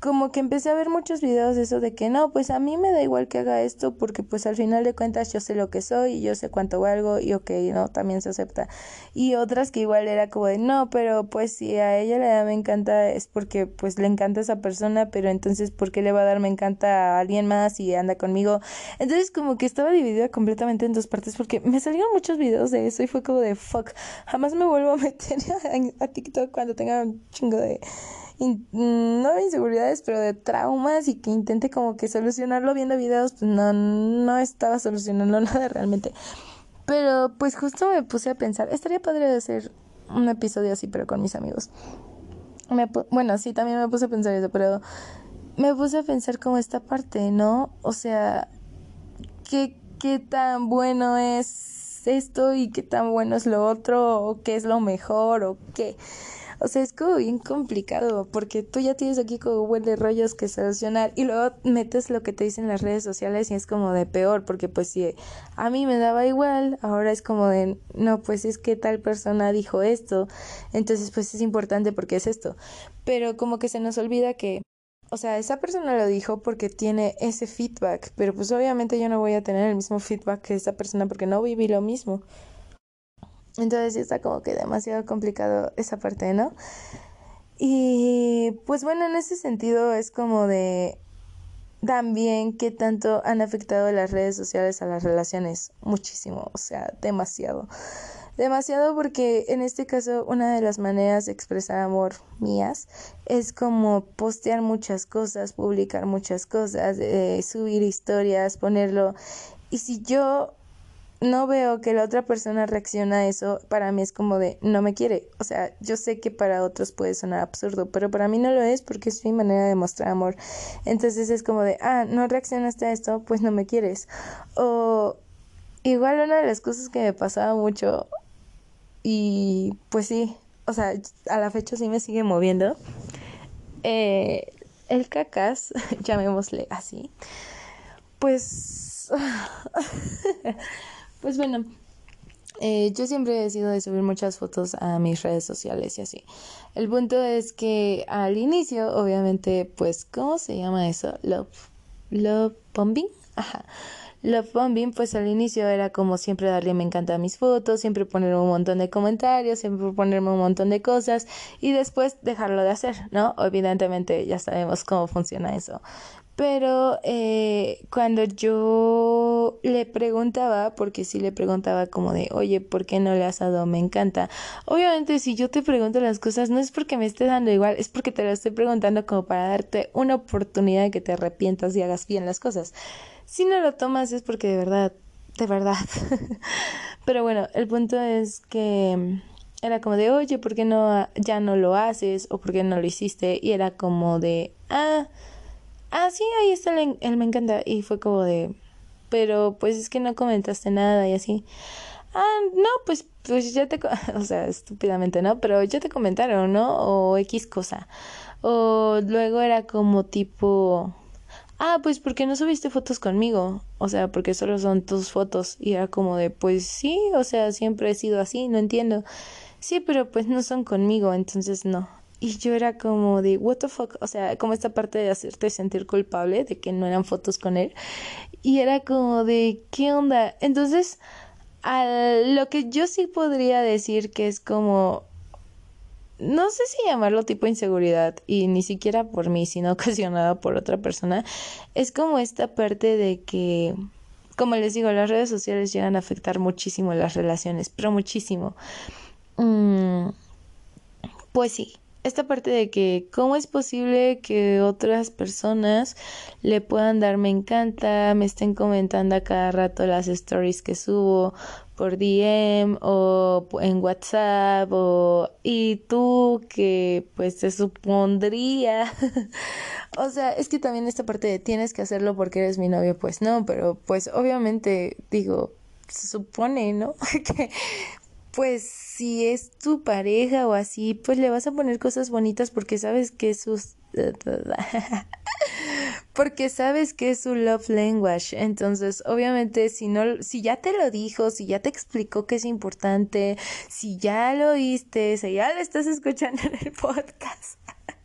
como que empecé a ver muchos videos de eso de que no, pues a mí me da igual que haga esto porque pues al final de cuentas yo sé lo que soy y yo sé cuánto valgo y ok, no, también se acepta. Y otras que igual era como de no, pero pues si a ella le da me encanta es porque pues le encanta esa persona, pero entonces ¿por qué le va a dar me encanta a alguien más y anda conmigo? Entonces como que estaba dividida completamente en dos partes porque me salieron muchos videos de eso y fue como de fuck, jamás me vuelvo a meter a, *laughs* a TikTok cuando tenga un chingo de no de inseguridades, pero de traumas y que intente como que solucionarlo viendo videos, pues no, no estaba solucionando *laughs* nada realmente. Pero pues justo me puse a pensar, estaría padre hacer un episodio así, pero con mis amigos. Me, bueno, sí, también me puse a pensar eso, pero me puse a pensar como esta parte, ¿no? O sea, ¿qué, qué tan bueno es esto y qué tan bueno es lo otro, o qué es lo mejor, o qué. O sea, es como bien complicado porque tú ya tienes aquí como buen de rollos que solucionar y luego metes lo que te dicen las redes sociales y es como de peor porque pues si a mí me daba igual, ahora es como de no, pues es que tal persona dijo esto, entonces pues es importante porque es esto. Pero como que se nos olvida que o sea, esa persona lo dijo porque tiene ese feedback, pero pues obviamente yo no voy a tener el mismo feedback que esa persona porque no viví lo mismo. Entonces está como que demasiado complicado esa parte, ¿no? Y pues bueno, en ese sentido es como de también qué tanto han afectado las redes sociales a las relaciones. Muchísimo, o sea, demasiado. Demasiado porque en este caso una de las maneras de expresar amor mías es como postear muchas cosas, publicar muchas cosas, eh, subir historias, ponerlo. Y si yo no veo que la otra persona reacciona a eso, para mí es como de no me quiere. O sea, yo sé que para otros puede sonar absurdo, pero para mí no lo es porque es mi manera de mostrar amor. Entonces es como de, ah, no reaccionaste a esto, pues no me quieres. O igual una de las cosas que me pasaba mucho y pues sí, o sea, a la fecha sí me sigue moviendo. Eh, el cacas, *laughs* llamémosle así, pues *laughs* *laughs* Pues bueno, eh, yo siempre he sido de subir muchas fotos a mis redes sociales y así. El punto es que al inicio, obviamente, pues, ¿cómo se llama eso? Love, love bombing. *laughs* Ajá. Love bombing, pues al inicio era como siempre darle me encanta mis fotos, siempre ponerme un montón de comentarios, siempre ponerme un montón de cosas y después dejarlo de hacer, ¿no? Evidentemente ya sabemos cómo funciona eso pero eh, cuando yo le preguntaba, porque sí le preguntaba como de, oye, ¿por qué no le has dado? Me encanta. Obviamente si yo te pregunto las cosas, no es porque me esté dando igual, es porque te lo estoy preguntando como para darte una oportunidad de que te arrepientas y hagas bien las cosas. Si no lo tomas es porque de verdad, de verdad. *laughs* pero bueno, el punto es que era como de, oye, ¿por qué no ya no lo haces? o ¿por qué no lo hiciste? Y era como de, ah, ah, sí, ahí está el, el me encanta. Y fue como de, pero pues es que no comentaste nada y así. Ah, no, pues, pues ya te, *laughs* o sea, estúpidamente, ¿no? Pero ya te comentaron, ¿no? O X cosa. O luego era como tipo, ah, pues ¿por qué no subiste fotos conmigo? O sea, porque solo son tus fotos. Y era como de, pues sí, o sea, siempre he sido así, no entiendo. Sí, pero pues no son conmigo, entonces no. Y yo era como de, what the fuck, o sea, como esta parte de hacerte sentir culpable de que no eran fotos con él. Y era como de, ¿qué onda? Entonces, a lo que yo sí podría decir que es como, no sé si llamarlo tipo inseguridad, y ni siquiera por mí, sino *laughs* ocasionada por otra persona, es como esta parte de que como les digo, las redes sociales llegan a afectar muchísimo las relaciones, pero muchísimo. Mm, pues sí, esta parte de que cómo es posible que otras personas le puedan dar me encanta, me estén comentando a cada rato las stories que subo por DM o en WhatsApp o y tú que pues se supondría *laughs* o sea es que también esta parte de tienes que hacerlo porque eres mi novio pues no pero pues obviamente digo se supone no *laughs* que pues si es tu pareja o así, pues le vas a poner cosas bonitas porque sabes que es su *laughs* porque sabes que es su love language. Entonces, obviamente, si no, si ya te lo dijo, si ya te explicó que es importante, si ya lo oíste, si ya lo estás escuchando en el podcast.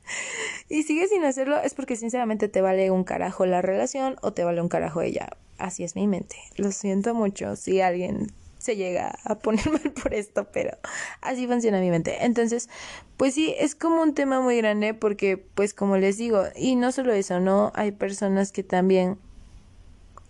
*laughs* y sigues sin hacerlo, es porque sinceramente te vale un carajo la relación o te vale un carajo ella. Así es mi mente. Lo siento mucho si alguien se llega a poner *laughs* mal por esto, pero así funciona mi mente. Entonces, pues sí, es como un tema muy grande porque, pues como les digo, y no solo eso, ¿no? Hay personas que también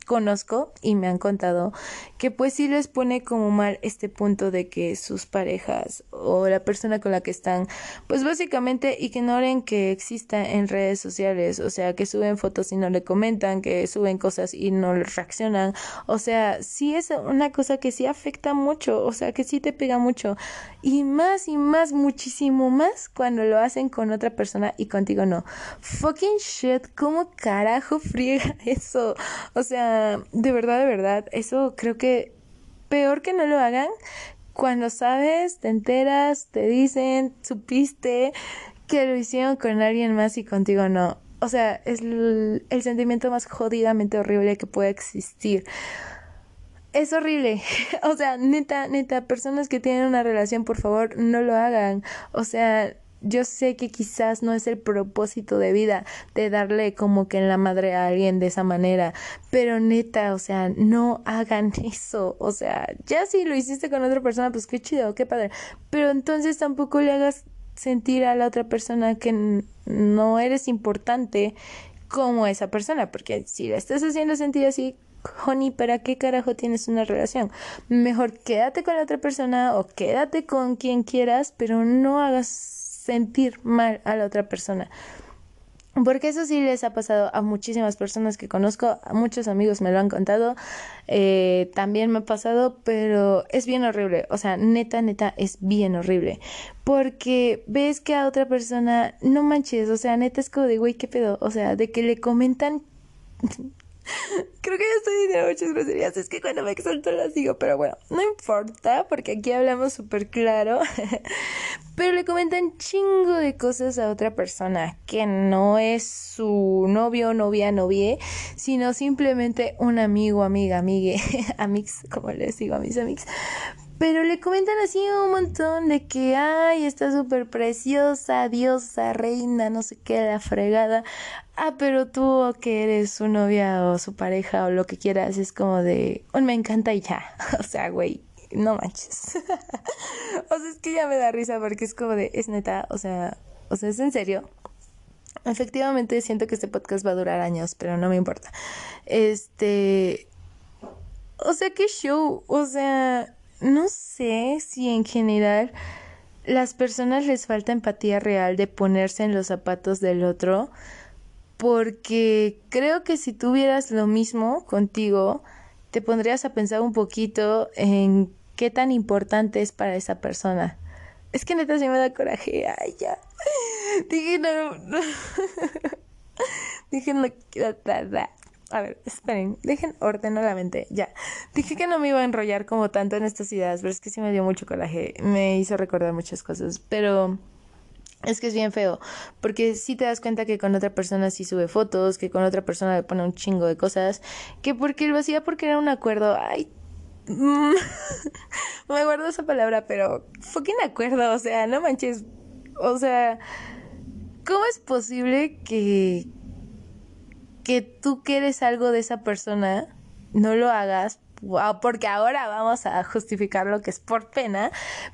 conozco y me han contado que pues sí les pone como mal este punto de que sus parejas o la persona con la que están pues básicamente ignoren que exista en redes sociales, o sea, que suben fotos y no le comentan, que suben cosas y no reaccionan, o sea, sí es una cosa que sí afecta mucho, o sea, que sí te pega mucho y más y más, muchísimo más cuando lo hacen con otra persona y contigo no. Fucking shit, ¿cómo carajo *laughs* friega eso? O sea, de verdad, de verdad, eso creo que peor que no lo hagan cuando sabes, te enteras, te dicen, supiste que lo hicieron con alguien más y contigo no. O sea, es el, el sentimiento más jodidamente horrible que puede existir es horrible. *laughs* o sea, neta, neta, personas que tienen una relación, por favor, no lo hagan. O sea, yo sé que quizás no es el propósito de vida de darle como que en la madre a alguien de esa manera, pero neta, o sea, no hagan *laughs* eso, o sea, ya si lo hiciste con otra persona, pues qué chido, qué padre, pero entonces tampoco le hagas sentir a la otra persona que no eres importante como esa persona, porque si la estás haciendo sentir así, honey, ¿para qué carajo tienes una relación? Mejor quédate con la otra persona o quédate con quien quieras, pero no hagas sentir mal a la otra persona. Porque eso sí les ha pasado a muchísimas personas que conozco, a muchos amigos me lo han contado, eh, también me ha pasado, pero es bien horrible, o sea, neta, neta, es bien horrible. Porque ves que a otra persona, no manches, o sea, neta es como de, güey, ¿qué pedo? O sea, de que le comentan Creo que ya estoy diciendo muchas groserías. Es que cuando me exalto las digo, pero bueno, no importa, porque aquí hablamos súper claro. *laughs* pero le comentan chingo de cosas a otra persona que no es su novio, novia, novie, sino simplemente un amigo, amiga, amigue, *laughs* amix, como les digo a mis amigos. Pero le comentan así un montón de que, ay, está súper preciosa, diosa, reina, no sé qué, la fregada. Ah, pero tú que eres su novia o su pareja o lo que quieras, es como de, oh, me encanta y ya. *laughs* O sea, güey, no manches. *laughs* o sea, es que ya me da risa porque es como de, es neta, o sea, o sea, es en serio. Efectivamente siento que este podcast va a durar años, pero no me importa. Este, o sea, qué show, o sea, no sé si en general las personas les falta empatía real de ponerse en los zapatos del otro, porque creo que si tuvieras lo mismo contigo, te pondrías a pensar un poquito en qué tan importante es para esa persona. Es que neta se me da coraje. Ay, ya. *laughs* Dije no. no. *laughs* Dije no. A ver, esperen, dejen ordeno la mente. Ya. Dije que no me iba a enrollar como tanto en estas ideas, pero es que sí me dio mucho coraje. Me hizo recordar muchas cosas. Pero es que es bien feo, porque si te das cuenta que con otra persona sí sube fotos, que con otra persona le pone un chingo de cosas, que porque lo hacía porque era un acuerdo, ay, *laughs* me guardo esa palabra, pero fucking acuerdo, o sea, no manches, o sea, ¿cómo es posible que, que tú quieres algo de esa persona, no lo hagas porque ahora vamos a justificar lo que es por pena,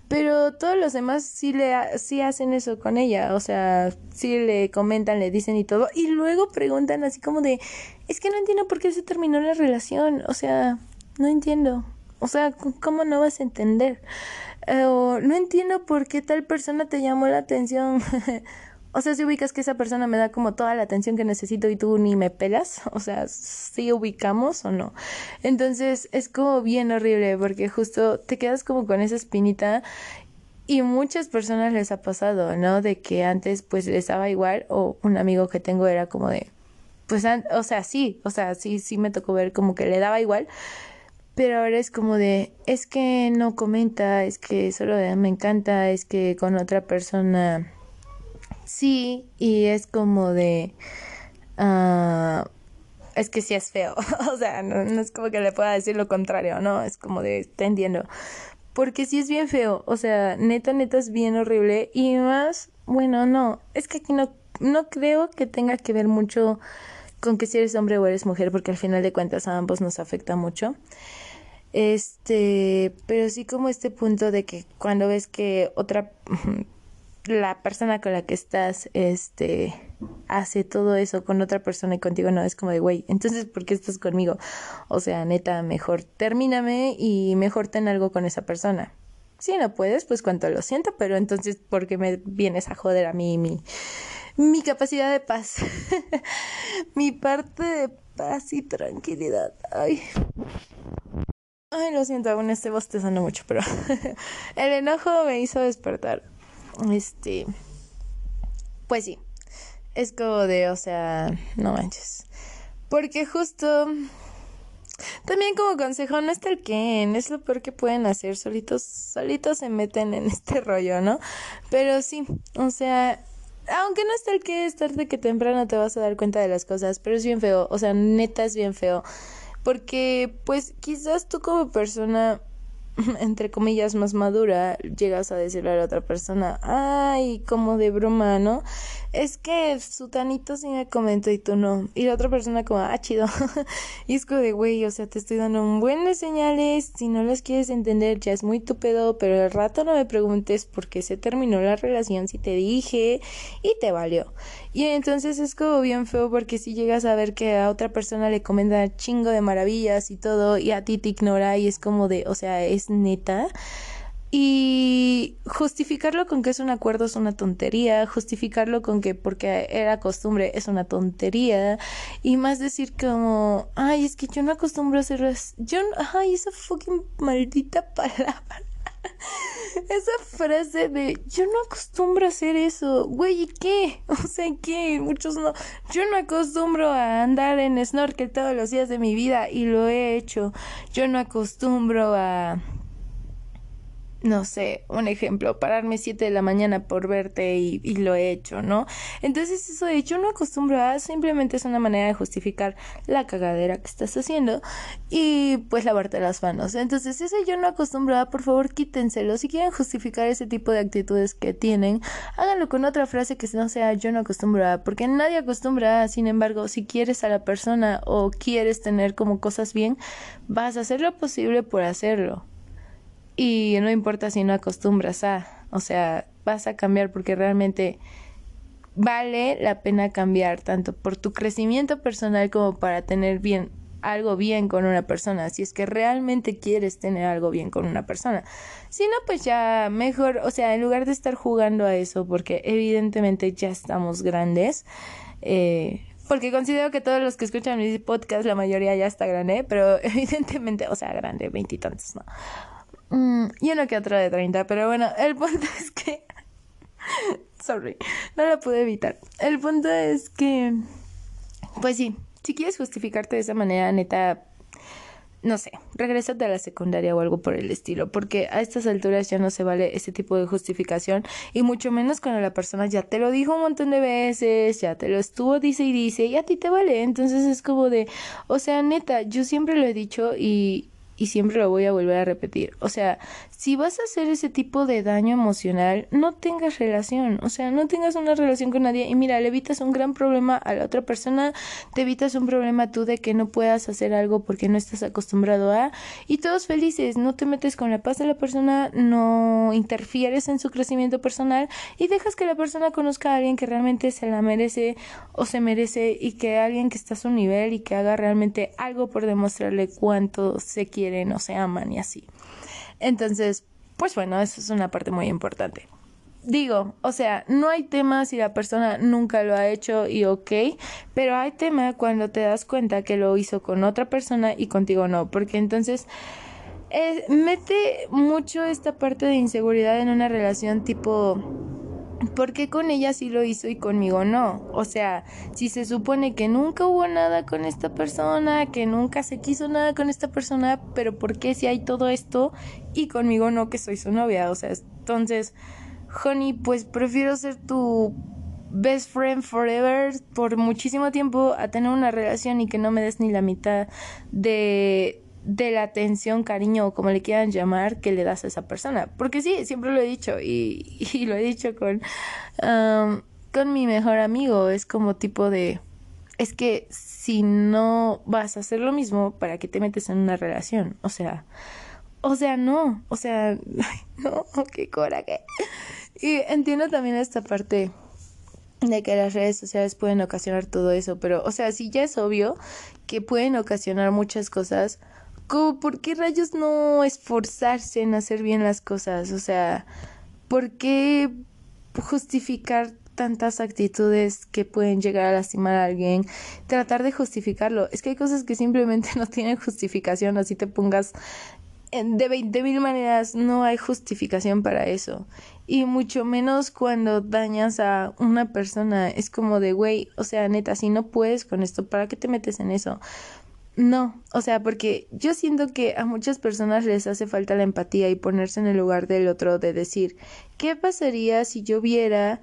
pero todos los demás sí le sí hacen eso con ella, o sea, sí le comentan, le dicen y todo, y luego preguntan así como de, es que no entiendo por qué se terminó la relación, o sea, no entiendo, o sea, ¿cómo no vas a entender? Eh, o no entiendo por qué tal persona te llamó la atención. *laughs* O sea, si ubicas que esa persona me da como toda la atención que necesito y tú ni me pelas, *laughs* o sea, si ubicamos o no. Entonces es como bien horrible porque justo te quedas como con esa espinita y muchas personas les ha pasado, ¿no? De que antes pues les daba igual o un amigo que tengo era como de, pues, o sea, sí, o sea, sí, sí me tocó ver como que le daba igual, pero ahora es como de, es que no comenta, es que solo me encanta, es que con otra persona sí, y es como de... Uh, es que sí es feo, *laughs* o sea, no, es como que le pueda decir lo contrario, no, es como de, te entiendo. Porque sí es bien feo, o sea, neta, neta es bien horrible y más, bueno, no, es que aquí no, no creo que tenga que ver mucho con que si eres hombre o eres mujer, porque al final de cuentas a ambos nos afecta mucho. Este, pero sí como este punto de que cuando ves que otra *laughs* la persona con la que estás, este, hace todo eso con otra persona y contigo no, es como de, güey, entonces, ¿por qué estás conmigo? O sea, neta, mejor termíname y mejor ten algo con esa persona. Si no puedes, pues cuánto lo siento, pero entonces, ¿por qué me vienes a joder a mí mi, mi capacidad de paz? *laughs* mi parte de paz y tranquilidad. Ay. Ay, lo siento, aún estoy bostezando mucho, pero *laughs* el enojo me hizo despertar. Este, pues sí, es como de, o sea, no manches. Porque justo, también como consejo, no que es lo peor que pueden hacer, solitos, solitos se meten en *laughs* este rollo, ¿no? Pero sí, o sea, aunque no está el que es tarde que temprano te vas a dar cuenta de las cosas, pero es bien feo, o sea, neta es bien feo. Porque, pues, quizás tú como persona *laughs* entre comillas, más madura, llegas a decirle a la otra persona, ay, como de broma, ¿no? Es que Sutanito sí me comentó y tú no. Y la otra persona como, ah, chido. *laughs* y es como de, güey, o sea, te estoy dando un señales, si no las quieres entender ya es muy tu pedo, pero al rato no me preguntes por qué se terminó la relación si te dije y te valió. Y entonces es como bien feo porque si llegas a ver que a otra persona le comenta chingo de maravillas y todo y a ti te ignora y es como de, o sea, es neta. Y justificarlo con que es un acuerdo es una tontería, justificarlo con que porque era costumbre es una tontería, y más decir como, ay, es que yo no acostumbro a hacerlo, yo, ay, esa fucking maldita *laughs* palabra. Esa frase de yo no acostumbro a hacer eso, güey, ¿y qué? *laughs* O sea, ¿qué? Muchos no. Yo no acostumbro a andar en snorkel todos los días de mi vida y lo he hecho. Yo no acostumbro a no sé, un ejemplo, pararme 7 de la mañana por verte y, lo he hecho, ¿no? Entonces eso de yo no acostumbro a, simplemente es una manera de justificar la cagadera que estás haciendo y pues lavarte las manos. Entonces ese yo no acostumbro a, por favor quítenselo. Si quieren justificar ese tipo de actitudes que tienen, háganlo con otra frase que no sea yo no acostumbro a, porque nadie acostumbra a, sin embargo, si quieres a la persona o quieres tener como cosas bien, vas a hacer lo posible por hacerlo. Y no importa si no acostumbras a, o sea, vas a cambiar porque realmente vale la pena cambiar tanto por tu crecimiento personal como para tener bien algo bien con una persona, si es que realmente quieres tener algo bien con una persona. Si no, pues ya mejor, o sea, en lugar de estar jugando a eso, porque evidentemente ya estamos grandes, eh, porque considero que todos los que escuchan mi podcast, la mayoría ya está grande, pero *laughs* evidentemente, o sea, grande, veintitantos, ¿no? Mm, y uno que de 30, pero bueno, el punto *laughs* es que... Sorry, no lo pude evitar. El punto es que... Pues sí, si quieres justificarte de esa manera, neta, no sé, regrésate a la secundaria o algo por el estilo, porque a estas alturas ya no se vale ese tipo de justificación y mucho menos cuando la persona ya te lo dijo un montón de veces, ya te lo estuvo, dice y dice, y a ti te vale, entonces es como de, o sea, neta, yo siempre lo he dicho y, y siempre lo voy a volver a repetir. O sea, si vas a hacer ese tipo de daño emocional, no tengas relación. O sea, no tengas una relación con nadie. Y mira, le evitas un gran problema a la otra persona, te evitas un problema tú de que no puedas hacer algo porque no estás acostumbrado a. Y todos felices, no te metes con la paz de la persona, no interfieres en su crecimiento personal y dejas que la persona conozca a alguien que realmente se la merece o se merece y que alguien que está a su nivel y que haga realmente algo por demostrarle cuánto se quiere no se aman y así. Entonces, pues bueno, eso es una parte muy importante. Digo, o sea, no hay tema si la persona nunca lo ha hecho y ok, pero hay tema cuando te das cuenta que lo hizo con otra persona y contigo no, porque entonces eh, mete mucho esta parte de inseguridad en una relación tipo ¿por qué con ella sí lo hizo y conmigo no? O sea, si se supone que nunca hubo nada con esta persona, que nunca se quiso nada con esta persona, pero ¿por qué si hay todo esto y conmigo no que soy su novia? O sea, entonces, honey, pues prefiero ser tu best friend forever por muchísimo tiempo a tener una relación y que no me des ni la mitad de de la atención, cariño o como le quieran llamar que le das a esa persona. Porque sí, siempre lo he dicho y, *laughs* y lo he dicho con, con mi mejor amigo. Es como tipo de, es que si no vas a hacer lo mismo, ¿para qué te metes en una relación? O sea, o sea, no, o sea, *laughs* no, qué coraje. Y entiendo también esta parte de que las redes sociales pueden ocasionar todo eso, pero, o sea, sí ya es obvio que pueden ocasionar muchas cosas, ¿por qué rayos no esforzarse en hacer bien las cosas? O sea, ¿por qué justificar tantas actitudes que pueden llegar a lastimar a alguien? Tratar de justificarlo. Es que hay cosas que simplemente *laughs* no tienen justificación, así te pongas de 20 mil maneras no hay justificación para eso. Y mucho menos cuando dañas a una persona. Es como de, güey, o sea, neta, si no puedes con esto, ¿para qué te metes en eso? No, o sea, porque yo siento que a muchas personas les hace falta la empatía y ponerse en el lugar del otro de decir, ¿qué pasaría si yo viera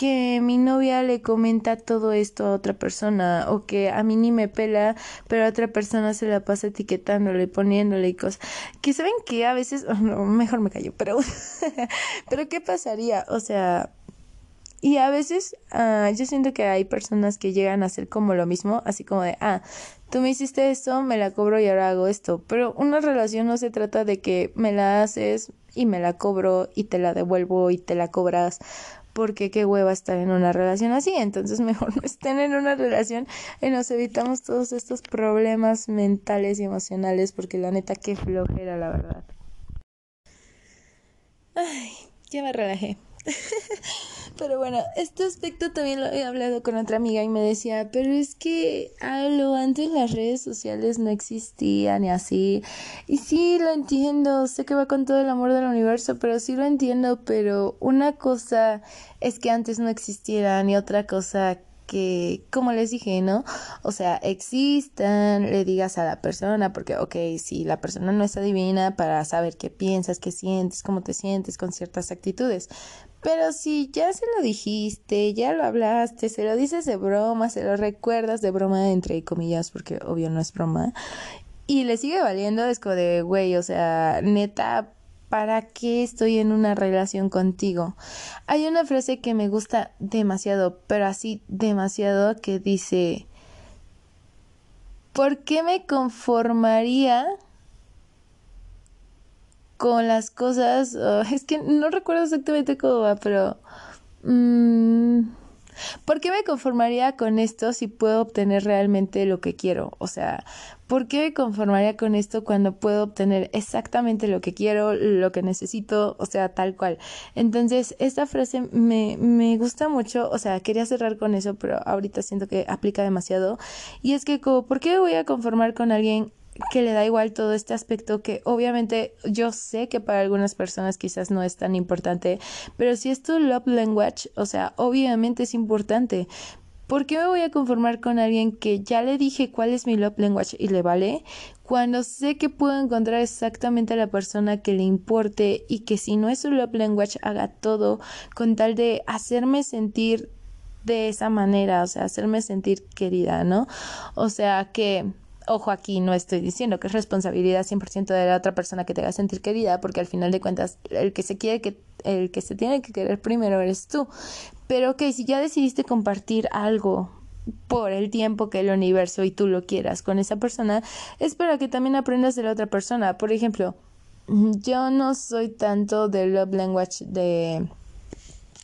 que mi novia le comenta todo esto a otra persona o que a mí ni me pela, pero a otra persona se la pasa etiquetándole, poniéndole y cosas. Que saben que a veces, *laughs* mejor me callo, pero, *laughs* pero ¿qué pasaría? O sea, y a veces uh, yo siento que hay personas que llegan a hacer como lo mismo, así como de, ah, tú me hiciste esto, me la cobro y ahora hago esto. Pero una relación no se trata de que me la haces y me la cobro y te la devuelvo y te la cobras. Porque qué hueva estar en una relación así. Entonces *laughs* mejor no estén en una relación y nos evitamos todos estos problemas mentales y emocionales. Porque la neta, qué flojera, la verdad. Ay, ya me relajé. *laughs* pero bueno, este aspecto también lo he hablado con otra amiga y me decía, pero es que a lo antes las redes sociales no existían y así. Y sí, lo entiendo, sé que va con todo el amor del universo, pero sí lo entiendo, pero una cosa es que antes no existieran y otra cosa que, como les dije, ¿no? O sea, existan, le digas a la persona, porque, ok, si la persona no es adivina para saber qué piensas, qué sientes, cómo te sientes con ciertas actitudes, pero si ya se lo dijiste, ya lo hablaste, se lo dices de broma, se lo recuerdas de broma, entre comillas, porque obvio no es broma, y le sigue valiendo, es como de, güey, o sea, neta, ¿para qué estoy en una relación contigo? Hay una frase que me gusta demasiado, pero así demasiado, que dice, ¿por qué me conformaría? Con las cosas, oh, es que no recuerdo exactamente cómo va, pero... Mmm, ¿Por qué me conformaría con esto si puedo obtener realmente lo que quiero? O sea, ¿por qué me conformaría con esto cuando puedo obtener exactamente lo que quiero, lo que necesito, o sea, tal cual? Entonces, esta frase me, me gusta mucho, o sea, quería cerrar con eso, pero ahorita siento que aplica demasiado. Y es que, ¿por qué voy a conformar con alguien que le da igual todo este aspecto que obviamente yo sé que para algunas personas quizás no es tan importante, pero si es tu love language, o sea, obviamente es importante. ¿Por qué me voy a conformar con alguien que ya le dije cuál es mi love language y le vale? Cuando sé que puedo encontrar exactamente a la persona que le importe y que si no es su love language haga todo con tal de hacerme sentir de esa manera, o sea, hacerme sentir querida, ¿no? O sea, que Ojo, aquí no estoy diciendo que es responsabilidad 100% de la otra persona que te haga sentir querida, porque al final de cuentas el que se quiere que el que se tiene que querer primero eres tú. Pero que si ya decidiste compartir algo por el tiempo que el universo y tú lo quieras con esa persona, es para que también aprendas de la otra persona. Por ejemplo, yo no soy tanto de love language de...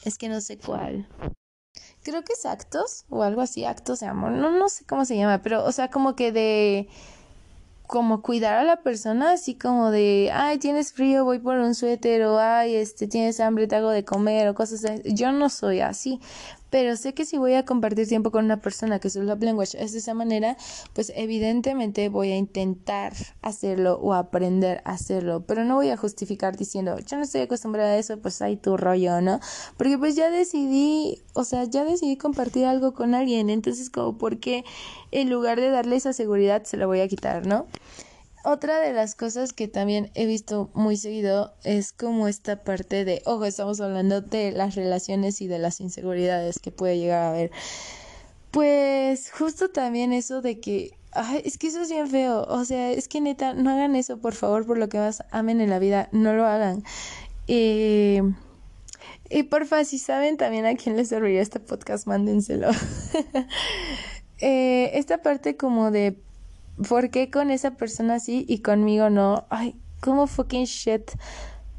Es que no sé cuál. Creo que es actos o algo así, actos de amor. No, no sé cómo se llama, pero o sea, como que de como cuidar a la persona, así como de, ay, tienes frío, voy por un suéter, o ay, este, tienes hambre, te hago de comer, o cosas así. Yo no soy así, pero sé que si voy a compartir tiempo con una persona que su love language es de esa manera, pues evidentemente voy a intentar hacerlo o aprender a hacerlo, pero no voy a justificar diciendo, yo no estoy acostumbrada a eso, pues hay tu rollo, ¿no? Porque pues ya decidí, o sea, ya decidí compartir algo con alguien, entonces como, ¿por qué en lugar de darle esa seguridad se la voy a quitar, ¿no? Otra de las cosas que también he visto muy seguido es como esta parte de, ojo, estamos hablando de las relaciones y de las inseguridades que puede llegar a haber. Pues justo también eso de que, ay, es que eso es bien feo, o sea, es que neta, no hagan eso, por favor, por lo que más amen en la vida, no lo hagan. y porfa, si saben también a quién les serviría este podcast, mándenselo. *laughs* eh, esta parte como de ¿por qué con esa persona sí y conmigo no? Ay, como fucking shit.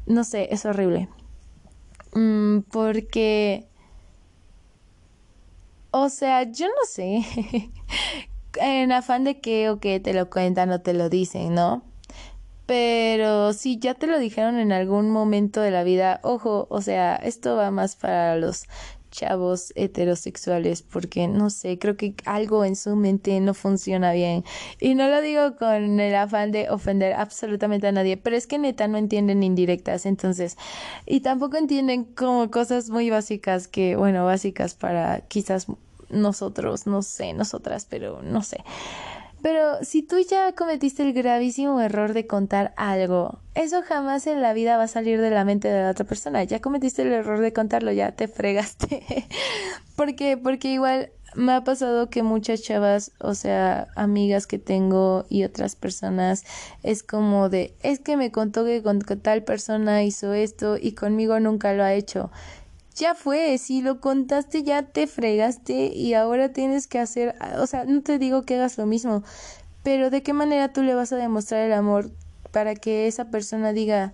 No sé, es horrible. Mm, porque... O sea, yo no sé. *laughs* en afán de que o que te lo cuentan o te lo dicen, ¿no? Pero si ya te lo dijeron en algún momento de la vida, ojo, o sea, esto va más para los chavos heterosexuales porque no sé, creo que algo en su mente no funciona bien. Y no lo digo con el afán de ofender absolutamente a nadie, pero es que neta no entienden indirectas, entonces, y tampoco entienden como cosas muy básicas que, bueno, básicas para quizás nosotros, no sé, nosotras, pero no sé. Pero si tú ya cometiste el gravísimo error de contar algo, eso jamás en la vida va a salir de la mente de la otra persona. Ya cometiste el error de contarlo, ya te fregaste. *laughs* ¿Por qué? Porque igual me ha pasado que muchas chavas, o sea, amigas que tengo y otras personas, es como de, es que me contó que con tal persona hizo esto y conmigo nunca lo ha hecho ya fue, si lo contaste ya te fregaste y ahora tienes que hacer, o sea, no te digo que hagas lo mismo, pero de qué manera tú le vas a demostrar el amor para que esa persona diga,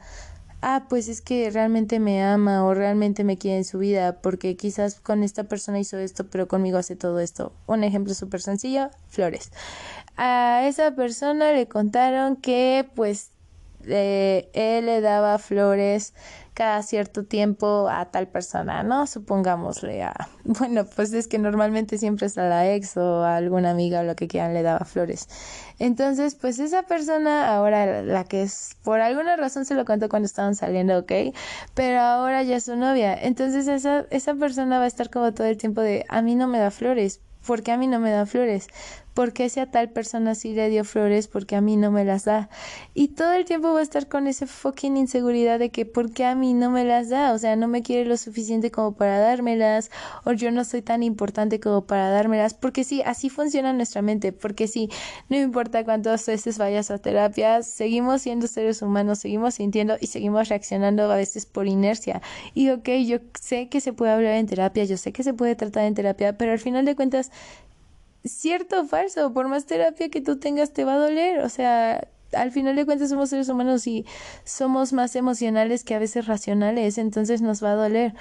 ah, pues es que realmente me ama o realmente me quiere en su vida, porque quizás con esta persona hizo esto, pero conmigo hace todo esto. Un ejemplo súper sencillo, flores. A esa persona le contaron que pues eh, él le daba flores cada cierto tiempo a tal persona, ¿no? Supongámosle a, *laughs* bueno, pues es que normalmente siempre es a la ex o a alguna amiga o lo que quieran le daba flores. Entonces, pues esa persona ahora la que es, por alguna razón se lo contó cuando estaban saliendo, ¿ok? Pero ahora ya es su novia. Entonces esa, esa persona va a estar como todo el tiempo de, a mí no me da flores, porque a mí no me da flores? ¿Por qué si a tal persona sí le dio flores porque a mí no me las da? Y todo el tiempo va a estar con esa fucking inseguridad de que ¿por qué a mí no me las da? O sea, no me quiere lo suficiente como para dármelas o yo no soy tan importante como para dármelas. Porque sí, así funciona nuestra mente. Porque sí, no importa cuántas veces vayas a terapia, seguimos siendo seres humanos, seguimos sintiendo y seguimos reaccionando a veces por inercia. Y ok, yo sé que se puede hablar en terapia, yo sé que se puede tratar en terapia, pero al final de cuentas cierto o falso, por más terapia que tú tengas te va a doler, o sea, al final de cuentas somos seres humanos y somos más emocionales que a veces racionales, entonces nos va a doler.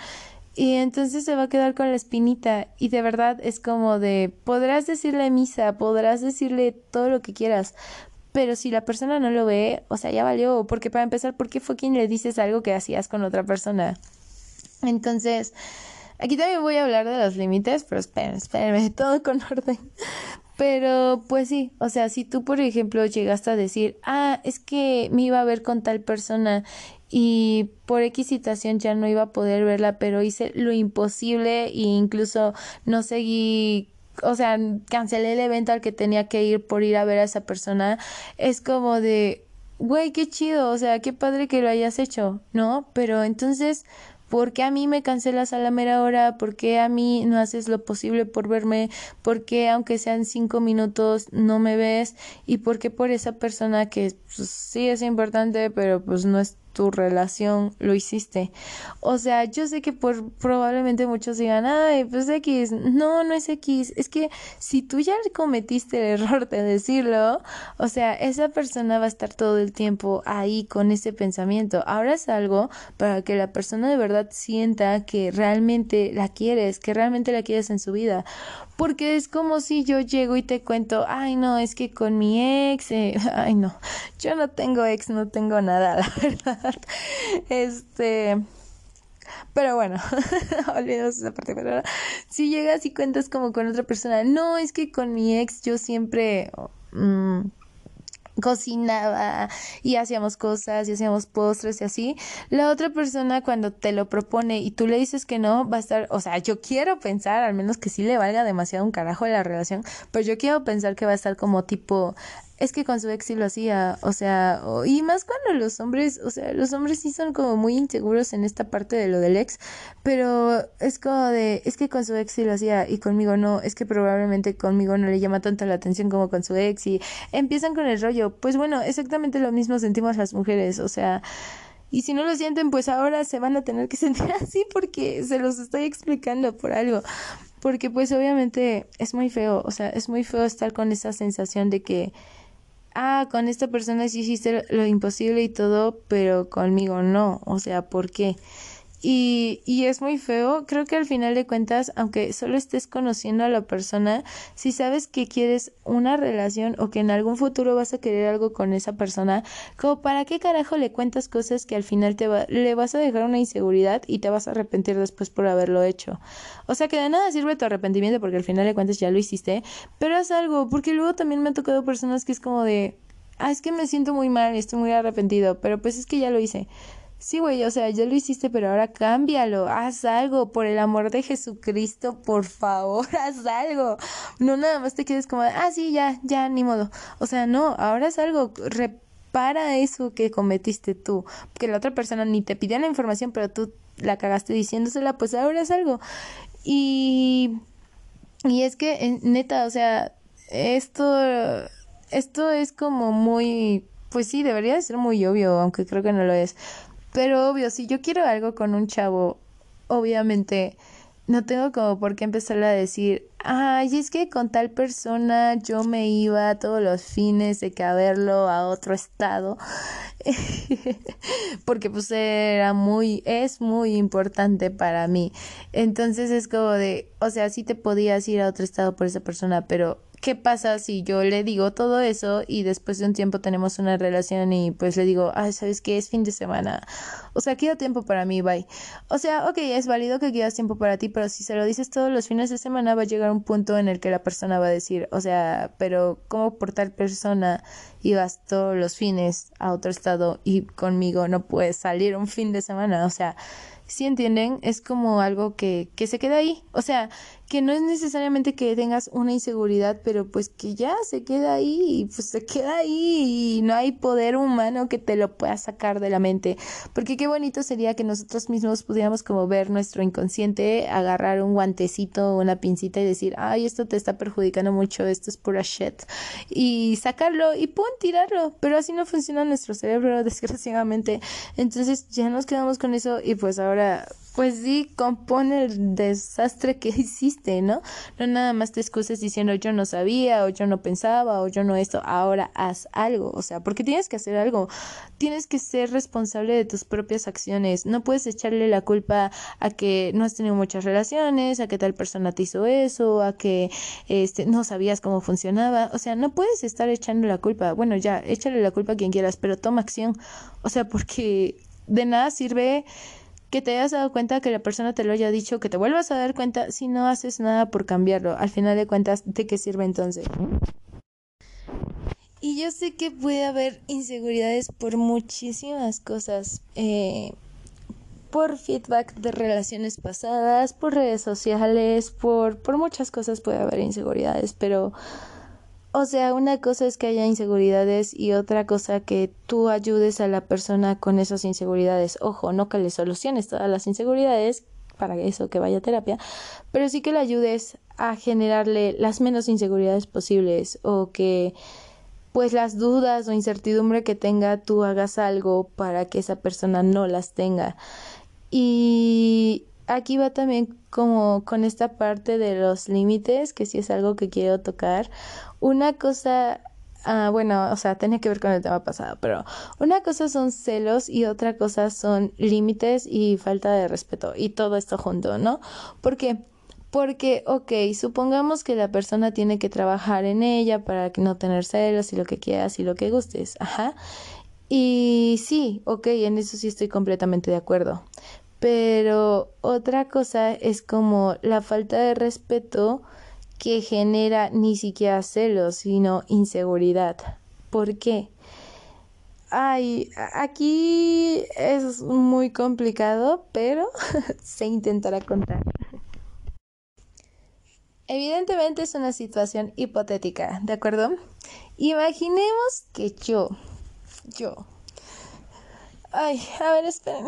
Y entonces se va a quedar con la espinita y de verdad es como de, podrás decirle misa, podrás decirle todo lo que quieras, pero si la persona no lo ve, o sea, ya valió, porque para empezar, ¿por qué fue quien le dices algo que hacías con otra persona? Entonces, Aquí también voy a hablar de los límites, pero espérenme, espérenme, *laughs* todo con orden. Pero pues sí, o sea, si tú por ejemplo llegaste a decir, ah, es que me iba a ver con tal persona y por X situación ya no iba a poder verla, pero hice lo imposible e incluso no seguí o sea, cancelé el evento al que tenía que ir por ir a ver a esa persona, es como de, güey, qué chido, o sea, qué padre que lo hayas hecho, ¿no? Pero entonces, ¿por qué a mí me cancelas a la mera hora? ¿Por qué a mí no haces lo posible por verme? ¿Por qué aunque sean cinco minutos no me ves? ¿Y por qué por esa persona que pues, sí es importante pero pues no es tu relación lo hiciste. O sea, yo sé que por probablemente muchos digan, ay, pues X, no, no es X, es que si tú ya cometiste el error de decirlo, o sea, esa persona va a estar todo el tiempo ahí con ese pensamiento. Ahora es algo para que la persona de verdad sienta que realmente la quieres, que realmente la quieres en su vida. Porque es como si yo llego y te cuento, ay no, es que con mi ex, eh, *laughs* ay no, yo no tengo ex, no tengo nada, *laughs* la verdad. Este, pero bueno, *laughs* olvidemos esa parte. Pero si llegas y cuentas como con otra persona, no, es que con mi ex yo siempre... Mm, cocinaba y hacíamos cosas y hacíamos postres y así, la otra persona cuando te lo propone y tú le dices que no, va a estar, o sea, yo quiero pensar, al menos que sí le valga demasiado un carajo la relación, pero yo quiero pensar que va a estar como tipo, es que con su ex sí lo hacía, o sea, y más cuando los hombres, o sea, los hombres sí son como muy inseguros en esta parte de lo del ex, pero es como de, es que con su ex sí lo hacía y conmigo no, es que probablemente conmigo no le llama tanto la atención como con su ex y empiezan con el rollo, pues bueno, exactamente lo mismo sentimos las mujeres, o sea, y si no lo sienten, pues ahora se van a tener que *laughs* sentir así porque se los estoy explicando por algo. Porque pues obviamente es muy feo, o sea, es muy feo estar con esa sensación de que ah, con esta persona sí hiciste lo imposible y todo, pero conmigo no, o sea, ¿por qué? Y, y es muy feo, creo que al final de cuentas, aunque solo estés conociendo a la persona, si sabes que quieres una relación o que en algún futuro vas a querer algo con esa persona, como para qué carajo le cuentas cosas que al final te va, le vas a dejar una inseguridad y te vas a arrepentir después por haberlo hecho. O sea que de nada sirve tu arrepentimiento porque al final de cuentas ya lo hiciste, pero haz algo, porque luego también me ha tocado personas que es como de, ah, es que me siento muy mal, estoy muy arrepentido, pero pues es que ya lo hice. Sí, güey, o sea, ya lo hiciste, pero ahora cámbialo, haz algo, por el amor de Jesucristo, por favor, *laughs* haz algo. No nada más te quedes como, ah, sí, ya, ya, ni modo. O sea, no, ahora haz algo, repara eso que cometiste tú, que la otra persona ni te pidió la información, pero tú la cagaste diciéndosela, pues ahora haz algo. Y, y es que, neta, o sea, esto, esto es como muy, pues sí, debería de ser muy obvio, aunque creo que no lo es. Pero obvio, si yo quiero algo con un chavo, obviamente no tengo como por qué empezarle a decir, ay, es que con tal persona yo me iba todos los fines de que a a otro estado, *laughs* porque pues era muy, es muy importante para mí. Entonces es como de, o sea, sí te podías ir a otro estado por esa persona, pero ¿qué pasa si yo le digo todo eso y después de un tiempo tenemos una relación y pues le digo, ay, ¿sabes qué? Es fin de semana. O sea, queda tiempo para mí, bye. O sea, ok, es válido que quieras tiempo para ti, pero si se lo dices todos los fines de semana va a llegar un punto en el que la persona va a decir, o sea, pero ¿cómo por tal persona ibas todos los fines a otro estado y conmigo no puedes salir un fin de semana? O sea, si entienden, es como algo que, que se queda ahí. O sea, que no es necesariamente que tengas una inseguridad, pero pues que ya se queda ahí pues se queda ahí y no hay poder humano que te lo pueda sacar de la mente. Porque qué bonito sería que nosotros mismos pudiéramos como ver nuestro inconsciente, agarrar un guantecito, una pincita y decir, ay, esto te está perjudicando mucho, esto es pura shit. Y sacarlo y pum, tirarlo. Pero así no funciona nuestro cerebro, *laughs* desgraciadamente. Entonces ya nos quedamos con eso y pues ahora pues sí, compone el desastre que *laughs* hiciste, ¿no? No nada más te excuses diciendo yo no sabía o yo no pensaba o yo no esto, ahora haz algo, o sea, porque tienes que hacer algo, tienes que ser responsable de tus propias acciones, no puedes echarle la culpa a que no has tenido muchas relaciones, a que tal persona te hizo eso, a que este no sabías cómo funcionaba, o sea, no puedes estar echando la culpa, bueno, ya, échale la culpa a quien quieras, pero toma acción, o sea, porque de nada sirve que te hayas dado cuenta, que la persona te lo haya dicho, que te vuelvas a dar cuenta si no haces nada por cambiarlo. Al final de cuentas, ¿de qué sirve entonces? Y yo sé que puede haber inseguridades por muchísimas cosas. Eh, por feedback de relaciones pasadas, por redes sociales, por, por muchas cosas puede haber inseguridades, pero O sea, una cosa es que haya inseguridades y otra cosa que tú ayudes a la persona con esas inseguridades. Ojo, no que le soluciones todas las inseguridades, para eso que vaya a terapia, pero sí que le ayudes a generarle las menos inseguridades posibles o que pues las dudas o incertidumbre que tenga tú hagas algo para que esa persona no las tenga. Y aquí va también como con esta parte de los límites, que sí es algo que quiero tocar. Una cosa, ah, bueno, o sea, tenía que ver con el tema pasado, pero una cosa son celos y otra cosa son límites y falta de respeto y todo esto junto, ¿no? Porque porque, ok, supongamos que la persona tiene que trabajar en ella para no tener celos y lo que quieras y lo que gustes, ajá. Y sí, ok, en eso sí estoy completamente de acuerdo. Pero otra cosa es como la falta de respeto que genera ni siquiera celos, sino inseguridad. ¿Por qué? Ay, aquí es muy complicado, pero *laughs* se intentará contar. Evidentemente es una situación hipotética, ¿de acuerdo? Imaginemos que yo, yo... Ay, a ver, esperen.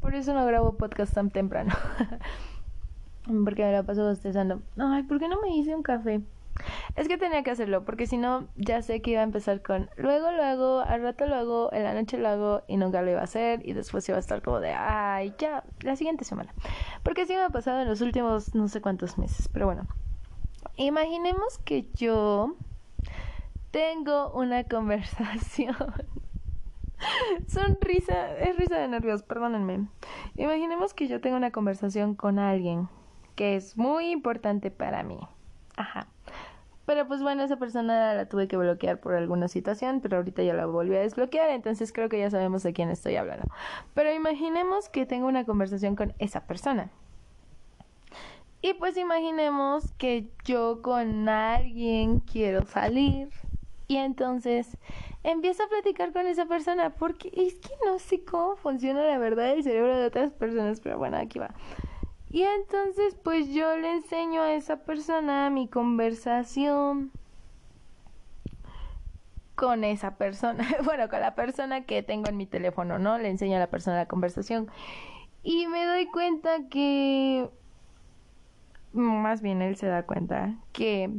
Por eso no grabo podcast tan temprano. *laughs* porque me la paso bostezando. Ay, ¿por qué no me hice un café? Es que tenía que hacerlo, porque si no, ya sé que iba a empezar con luego lo hago, al rato lo hago, en la noche lo hago y nunca lo iba a hacer. Y después iba a estar como de, ay, ya, la siguiente semana. Porque así me ha pasado en los últimos no sé cuántos meses. Pero bueno, imaginemos que yo tengo una *laughs* conversación Son risa, es risa de nervios, perdónenme. Imaginemos que yo tengo una conversación con alguien que es muy importante para mí. Ajá. Pero pues bueno, esa persona la tuve que bloquear por alguna situación, pero ahorita ya la volví a desbloquear, entonces creo que ya sabemos de quién estoy hablando. Pero imaginemos que tengo una conversación con esa persona. Y pues imaginemos que yo con alguien quiero salir y entonces empiezo a platicar con esa persona porque es que no sé cómo funciona la verdad el cerebro de otras personas, pero bueno, aquí va. Y entonces pues yo le enseño a esa persona mi conversación con esa persona, *laughs* bueno, con la persona que tengo en mi teléfono, ¿no? Le enseño a la persona la conversación. Y me doy cuenta que, más bien él se da cuenta que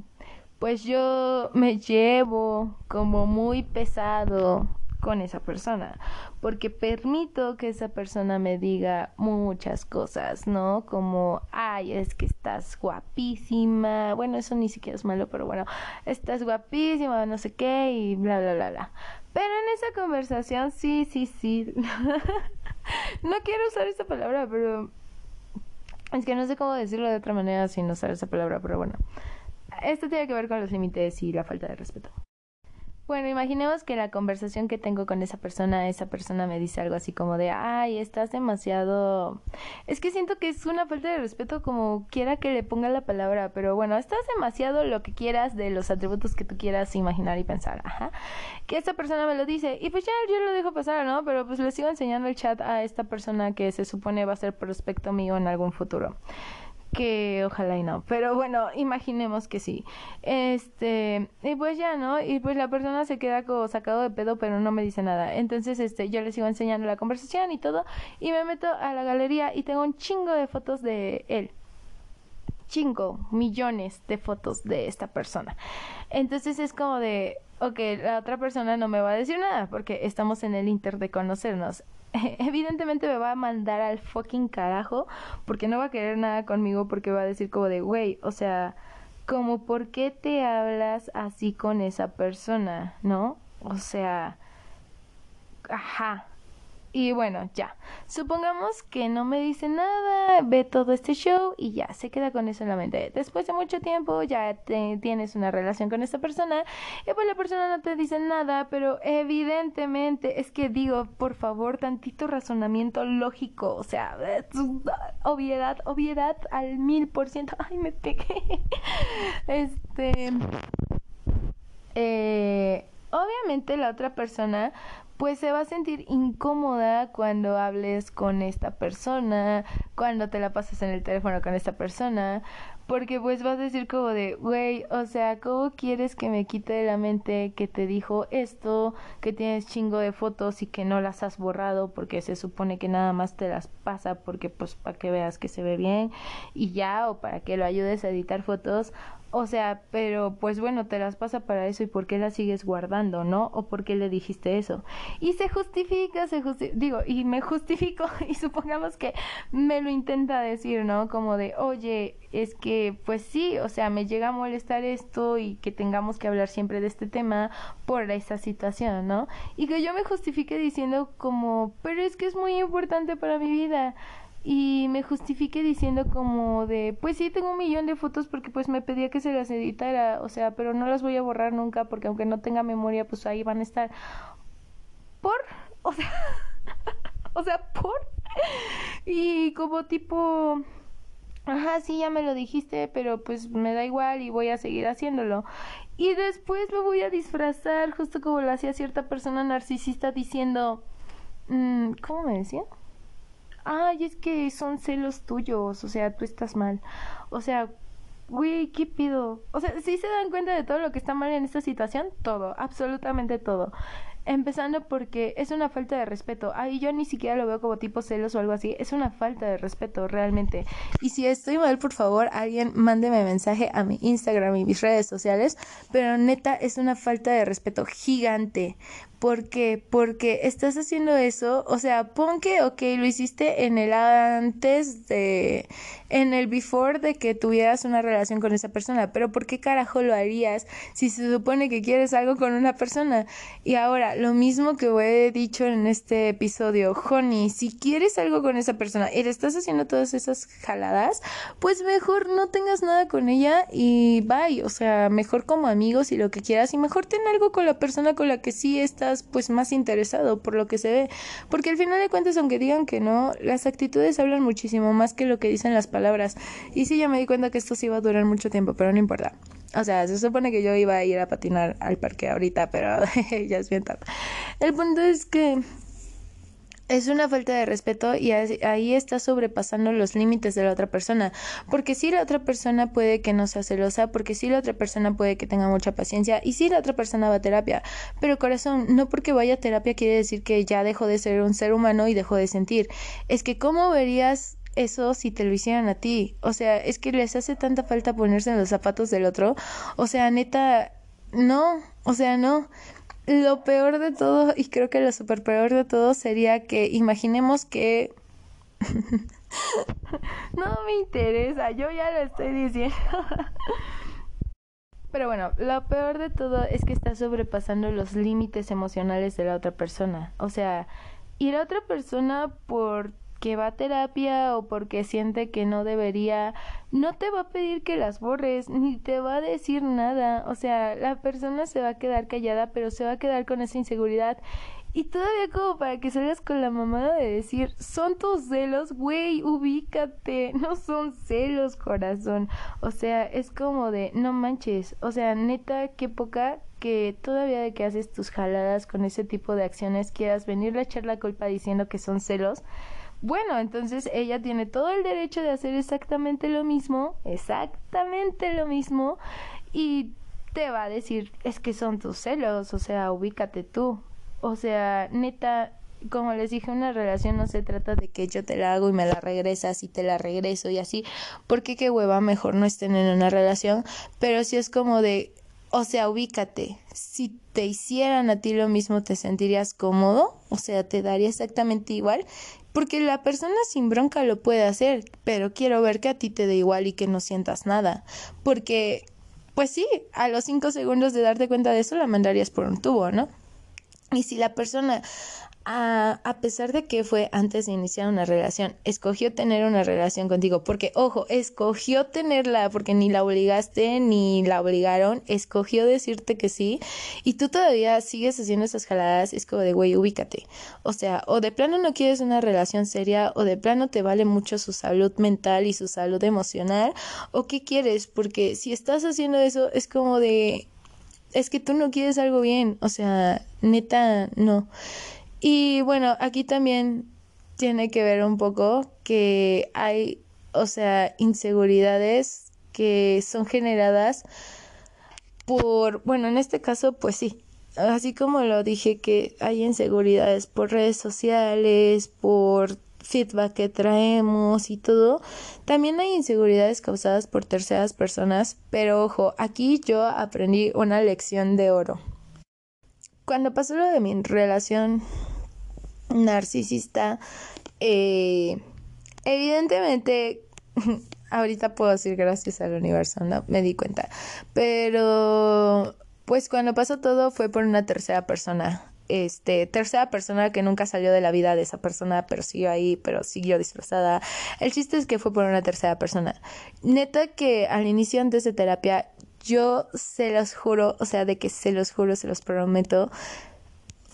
pues yo me llevo como muy pesado con esa persona, porque permito que esa persona me diga muchas cosas, ¿no? Como, ay, es que estás guapísima, bueno, eso ni siquiera es malo, pero bueno, estás guapísima, no sé qué, y bla, bla, bla, bla. Pero en esa conversación, sí, sí, sí, *laughs* no quiero usar esta palabra, pero es que no sé cómo decirlo de otra manera sin usar esa palabra, pero bueno esto tiene que ver con los límites y la falta de respeto. Bueno, imaginemos que la conversación que tengo con esa persona, esa persona me dice algo así como de, ay, estás demasiado... Es que siento que es una falta de respeto como quiera que le ponga la palabra, pero bueno, estás demasiado lo que quieras de los atributos que tú quieras imaginar y pensar, ajá. Que esta persona me lo dice y pues ya yo lo dejo pasar, ¿no? Pero pues le sigo enseñando el chat a esta persona que se supone va a ser prospecto mío en algún futuro que ojalá y no, pero bueno, imaginemos que sí. Este, y pues ya, ¿no? Y pues la persona se queda como sacado de pedo, pero no me dice nada. Entonces, este, yo le sigo enseñando la conversación y todo, y me meto a la galería y tengo un chingo de fotos de él. Chingo, millones de fotos de esta persona. Entonces es como de, ok, la otra persona no me va a decir nada porque estamos en el inter de conocernos. *laughs* evidentemente me va a mandar al fucking carajo porque no va a querer nada conmigo porque va a decir como de, güey, o sea, como por qué te hablas así con esa persona, ¿no? O sea, ajá, y bueno, ya. Supongamos que no me dice nada, ve todo este show y ya, se queda con eso en la mente. Después de mucho tiempo ya tienes una relación con esta persona y pues la persona no te dice nada, pero evidentemente es que digo, por favor, tantito razonamiento lógico, o sea, obviedad, obviedad al mil por ciento. Ay, me pegué. *laughs* Este... Eh, obviamente la otra persona pues se va a sentir incómoda cuando hables con esta persona, cuando te la pasas en el teléfono con esta persona, Porque pues vas a decir como de, güey, o sea, ¿cómo quieres que me quite de la mente que te dijo esto, que tienes chingo de fotos y que no las has borrado porque se supone que nada más te las pasa porque pues para que veas que se ve bien y ya o para que lo ayudes a editar fotos? O sea, pero pues bueno, te las pasa para eso y por qué las sigues guardando, ¿no? O por qué le dijiste eso. Y se justifica, se justifica, digo, y me justifico *laughs* y supongamos que me lo intenta decir, ¿no? Como de, oye, es que pues sí, o sea, me llega a molestar esto y que tengamos que hablar siempre de este tema por esa situación, ¿no? Y que yo me justifique diciendo como, pero es que es muy importante para mi vida y me justifique diciendo como de, pues sí, tengo un millón de fotos porque pues me pedía que se las editara, o sea, pero no las voy a borrar nunca porque aunque no tenga memoria, pues ahí van a estar. ¿Por? O sea, *laughs* o sea, ¿por? Y como tipo, ajá, sí, ya me lo dijiste, pero pues me da igual y voy a seguir haciéndolo. Y después lo voy a disfrazar, justo como lo hacía cierta persona narcisista diciendo, mm, ¿cómo me decía? Ay, es que son celos tuyos, o sea, tú estás mal. O sea, güey, ¿qué pido? O sea, ¿sí se dan cuenta de todo lo que está mal en esta situación? Todo, absolutamente todo. Empezando porque es una falta de respeto. Ay, yo ni siquiera lo veo como tipo celos o algo así. Es una falta de respeto, realmente. Y si estoy mal, por favor, alguien mándeme mensaje a mi Instagram y mis redes sociales. Pero neta, es una falta de respeto gigante. ¿Por qué? Porque estás haciendo eso, o sea, pon que, ok, lo hiciste en el antes de, en el before de que tuvieras una relación con esa persona, pero ¿por qué carajo lo harías si se supone que quieres algo con una persona? Y ahora, lo mismo que he dicho en este episodio, Honey, si quieres algo con esa persona y le estás haciendo todas esas jaladas, pues mejor no tengas nada con ella y bye, o sea, mejor como amigos y lo que quieras y mejor ten algo con la persona con la que sí estás pues más interesado por lo que se ve, porque al final de cuentas aunque digan que no, las actitudes hablan muchísimo más que lo que dicen las palabras. Y sí ya me di cuenta que esto sí iba a durar mucho tiempo, pero no importa. O sea, se supone que yo iba a ir a patinar al parque ahorita, pero *laughs* ya es bien tarde. El punto es que es una falta de respeto y ahí está sobrepasando los límites de la otra persona. Porque si la otra persona puede que no sea celosa, porque si la otra persona puede que tenga mucha paciencia y si la otra persona va a terapia. Pero corazón, no porque vaya a terapia quiere decir que ya dejó de ser un ser humano y dejó de sentir. Es que ¿cómo verías eso si te lo hicieran a ti? O sea, es que les hace tanta falta ponerse en los zapatos del otro. O sea, neta, no, o sea, no lo peor de todo, y creo que lo super peor de todo sería que imaginemos que... *laughs* no me interesa, yo ya lo estoy diciendo. *laughs* Pero bueno, lo peor de todo es que está sobrepasando los límites emocionales de la otra persona. O sea, y la otra persona por que va a terapia o porque siente que no debería, no te va a pedir que las borres, ni te va a decir nada. O sea, la persona se va a quedar callada, pero se va a quedar con esa inseguridad. Y todavía como para que salgas con la mamada de decir, son tus celos, güey, ubícate, *laughs* no son celos, corazón. O sea, es como de, no manches, o sea, neta, qué poca que todavía de que haces tus jaladas con ese tipo de acciones quieras venirle a echar la culpa diciendo que son celos. Bueno, entonces ella tiene todo el derecho de hacer exactamente lo mismo, exactamente lo mismo, y te va a decir, es que son tus celos, o sea, ubícate tú. O sea, neta, como les dije, una relación no se trata de que yo te la hago y me la regresas y te la regreso y así, porque qué hueva, mejor no estén en una relación, pero si es como de, o sea, ubícate. Si te hicieran a ti lo mismo, ¿te sentirías cómodo? O sea, ¿te daría exactamente igual? Porque la persona sin bronca lo puede hacer, pero quiero ver que a ti te dé igual y que no sientas nada. Porque, pues sí, a los cinco segundos de darte cuenta de eso la mandarías por un tubo, ¿no? Y si la persona a, pesar de que fue antes de iniciar una relación, escogió tener una relación contigo, porque ojo, escogió tenerla porque ni la obligaste ni la obligaron, escogió decirte que sí y tú todavía sigues haciendo esas jaladas, es como de güey, ubícate. O sea, o de plano no quieres una relación seria o de plano te vale mucho su salud mental y su salud emocional o qué quieres, porque si estás haciendo eso es como de es que tú no quieres algo bien, o sea, neta, no. Y bueno, aquí también tiene que ver un poco que hay, o sea, inseguridades que son generadas por, bueno, en este caso, pues sí, así como lo dije que hay inseguridades por redes sociales, por feedback que traemos y todo, también hay inseguridades causadas por terceras personas, pero ojo, aquí yo aprendí una lección de oro. Cuando pasó lo de mi relación narcisista, eh, evidentemente *laughs* ahorita puedo decir gracias al universo, ¿no? Me di cuenta. Pero, pues cuando pasó todo fue por una tercera persona. Este, tercera persona que nunca salió de la vida de esa persona, pero siguió ahí, pero siguió disfrazada. El chiste es que fue por una tercera persona. Neta que al inicio antes de terapia, yo se los juro, o sea, de que se los juro, se los prometo,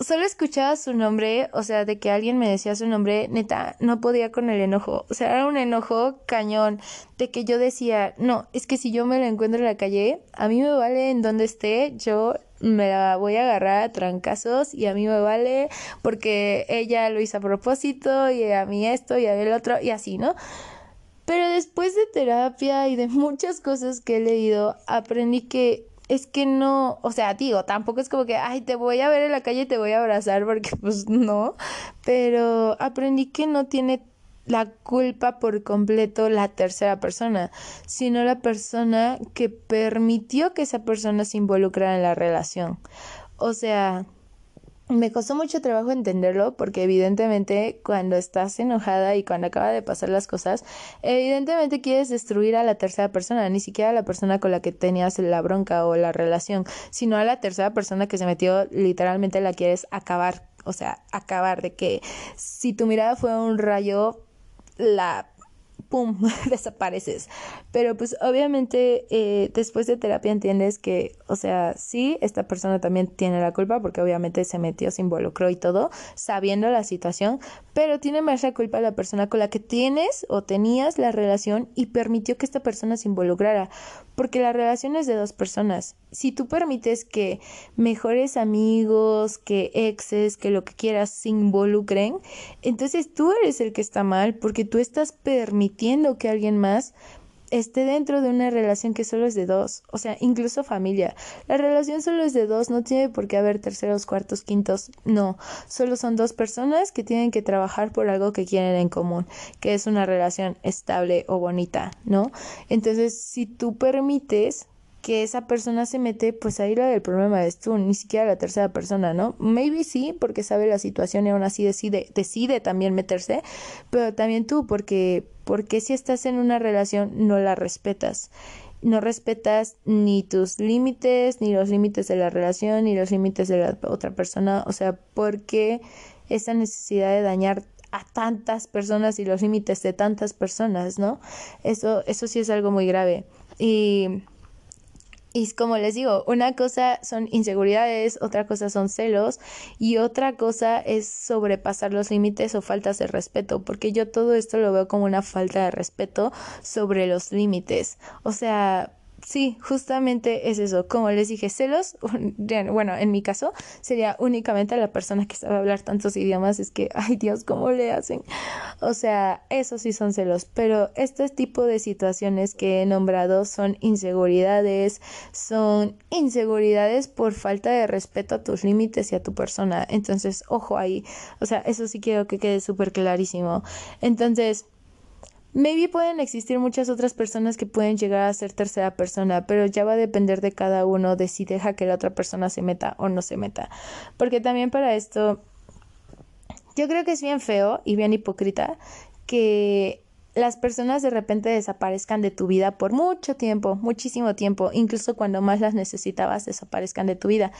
solo escuchaba su nombre, o sea, de que alguien me decía su nombre, neta, no podía con el enojo. O sea, era un enojo cañón, de que yo decía, no, es que si yo me lo encuentro en la calle, a mí me vale en donde esté, yo me la voy a agarrar a trancazos y a mí me vale porque ella lo hizo a propósito y a mí esto y a mí el otro y así, ¿no? Pero después de terapia y de muchas cosas que he leído, aprendí que es que no, o sea, digo, tampoco es como que, ay, te voy a ver en la calle y te voy a abrazar, porque *laughs* pues no, pero aprendí que no tiene la culpa por completo la tercera persona, sino la persona que permitió que esa persona se involucrara en la relación. O sea, me costó mucho trabajo entenderlo porque evidentemente cuando estás enojada y cuando acaba de pasar las cosas, evidentemente quieres destruir a la tercera persona, ni siquiera a la persona con la que tenías la bronca o la relación, sino a la tercera persona que se metió, literalmente la quieres acabar, o sea, acabar de que si tu mirada fue un rayo, la ¡pum!, *laughs* desapareces. Pero pues obviamente eh, después de terapia entiendes que, o sea, sí, esta persona también tiene la culpa porque obviamente se metió, se involucró y todo, sabiendo la situación, pero tiene más la culpa la persona con la que tienes o tenías la relación y permitió que esta persona se involucrara, porque la relación es de dos personas. Si tú permites que mejores amigos, que exes, que lo que quieras se involucren, entonces tú eres el que está mal porque tú estás permitiendo que alguien más esté dentro de una relación que solo es de dos, o sea, incluso familia. La relación solo es de dos, no tiene por qué haber terceros, cuartos, quintos, no, solo son dos personas que tienen que trabajar por algo que quieren en común, que es una relación estable o bonita, ¿no? Entonces, si tú permites que esa persona se mete, pues ahí la del problema es tú, ni siquiera la tercera persona, ¿no? Maybe sí, porque sabe la situación y aún así decide, decide también meterse, pero también tú, porque, porque si estás en una relación no la respetas. No respetas ni tus límites, ni los límites de la relación, ni los límites de la otra persona. O sea, porque esa necesidad de dañar a tantas personas y los límites de tantas personas, ¿no? Eso, eso sí es algo muy grave. Y y como les digo, una cosa son inseguridades, otra cosa son celos y otra cosa es sobrepasar los límites o faltas de respeto, porque yo todo esto lo veo como una falta de respeto sobre los límites. O sea, Sí, justamente es eso. Como les dije, celos, *laughs* bueno, en mi caso sería únicamente la persona que sabe hablar tantos idiomas, es que, *laughs* ay Dios, ¿cómo le hacen? O sea, eso sí son celos, pero este tipo de situaciones que he nombrado son inseguridades, son inseguridades por falta de respeto a tus límites y a tu persona. Entonces, ojo ahí, o sea, eso sí quiero que quede súper clarísimo. Entonces, Maybe pueden existir muchas otras personas que pueden llegar a ser tercera persona, pero ya va a depender de cada uno de si deja que la otra persona se meta o no se meta. Porque también para esto, yo creo que es bien feo y bien hipócrita que las personas de repente desaparezcan de tu vida por mucho tiempo, muchísimo tiempo, incluso cuando más las necesitabas desaparezcan de tu vida,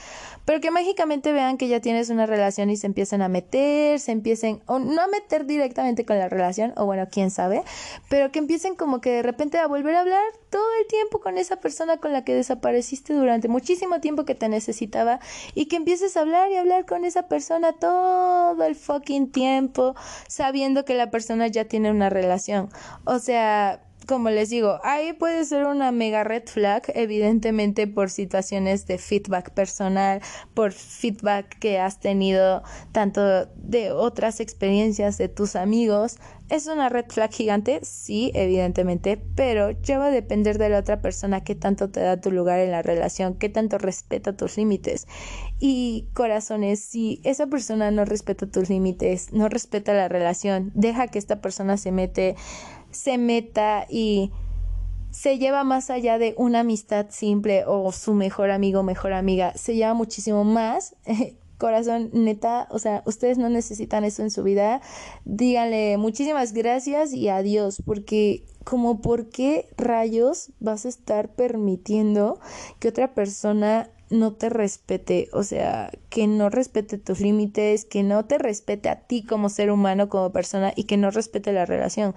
pero que mágicamente vean que ya tienes una relación y se empiecen a meter, se empiecen, o no a meter directamente con la relación, o bueno, quién sabe, pero que empiecen como que de repente a volver a hablar todo el tiempo con esa persona con la que desapareciste durante muchísimo tiempo que te necesitaba y que empieces a hablar y hablar con esa persona todo el fucking tiempo, sabiendo que la persona ya tiene una relación. O sea, como les digo, ahí puede ser una mega red flag, evidentemente por situaciones de feedback personal, por feedback que has tenido tanto de otras experiencias de tus amigos. ¿Es una red flag gigante? Sí, evidentemente, pero ya va a depender de la otra persona qué tanto te da tu lugar en la relación, qué tanto respeta tus límites. Y corazones, si esa persona no respeta tus límites, no respeta la relación, deja que esta persona se mete se meta y se lleva más allá de una amistad simple o su mejor amigo mejor amiga, se lleva muchísimo más. *laughs* Corazón, neta, o sea, ustedes no necesitan eso en su vida. Díganle muchísimas gracias y adiós, porque como por qué rayos vas a estar permitiendo que otra persona no te respete, o sea, que no respete tus límites, que no te respete a ti como ser humano, como persona y que no respete la relación.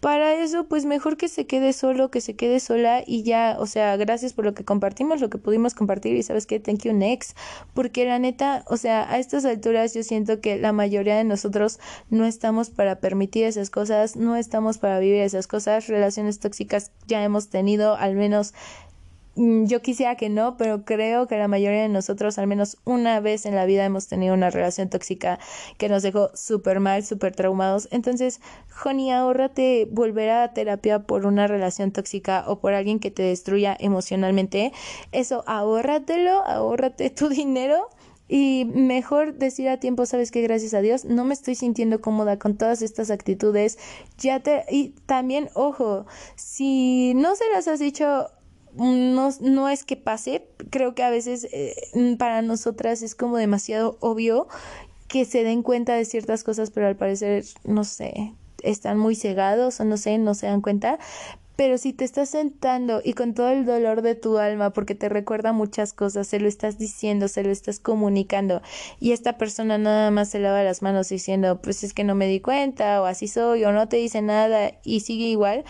Para eso, pues mejor que se quede solo, que se quede sola y ya, o sea, gracias por lo que compartimos, lo que pudimos compartir y sabes que thank you next, porque la neta, o sea, a estas alturas yo siento que la mayoría de nosotros no estamos para permitir esas cosas, no estamos para vivir esas cosas, relaciones tóxicas ya hemos tenido, al menos yo quisiera que no, pero creo que la mayoría de nosotros al menos una vez en la vida hemos tenido una relación tóxica que nos dejó súper mal, súper traumados. Entonces, Honey, ahórrate volver a terapia por una relación tóxica o por alguien que te destruya emocionalmente. Eso, ahórratelo, ahórrate tu *laughs* dinero. Y mejor decir a tiempo, sabes que gracias a Dios no me estoy sintiendo cómoda con todas estas actitudes. Ya te y también ojo, si no se las has dicho no, no es que pase, creo que a veces eh, para nosotras es como demasiado obvio que se den cuenta de ciertas cosas, pero al parecer, no sé, están muy cegados o no sé, no se dan cuenta. Pero si te estás sentando y con todo el dolor de tu alma, porque te recuerda muchas cosas, se lo estás diciendo, se lo estás comunicando, y esta persona nada más se lava las manos diciendo, pues es que no me di cuenta, o así soy, o no te dice nada, y sigue igual,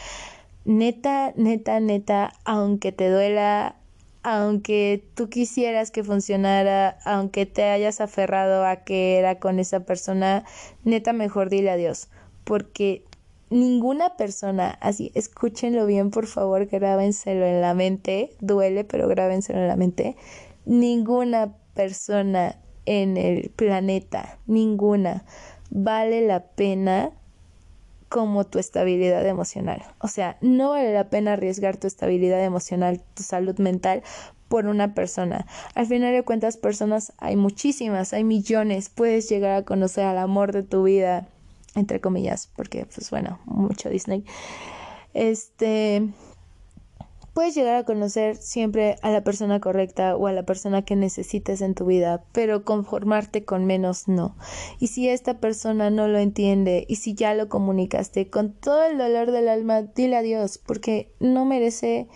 neta, neta, neta, aunque te duela, aunque tú quisieras que funcionara, aunque te hayas aferrado a que era con esa persona, neta, mejor dile adiós, porque ninguna persona, así, escúchenlo bien, por favor, grábenselo en la mente, duele, pero grábenselo en la mente, ninguna persona en el planeta, ninguna, vale la pena como tu estabilidad emocional. O sea, no vale la pena arriesgar tu estabilidad emocional, tu salud mental por una persona. Al final de cuentas, personas hay muchísimas, hay millones. Puedes llegar a conocer al amor de tu vida, entre comillas, porque pues bueno, mucho Disney. Este, Puedes llegar a conocer siempre a la persona correcta o a la persona que necesites en tu vida, pero conformarte con menos no. Y si esta persona no lo entiende y si ya lo comunicaste con todo el dolor del alma, dile adiós porque no merece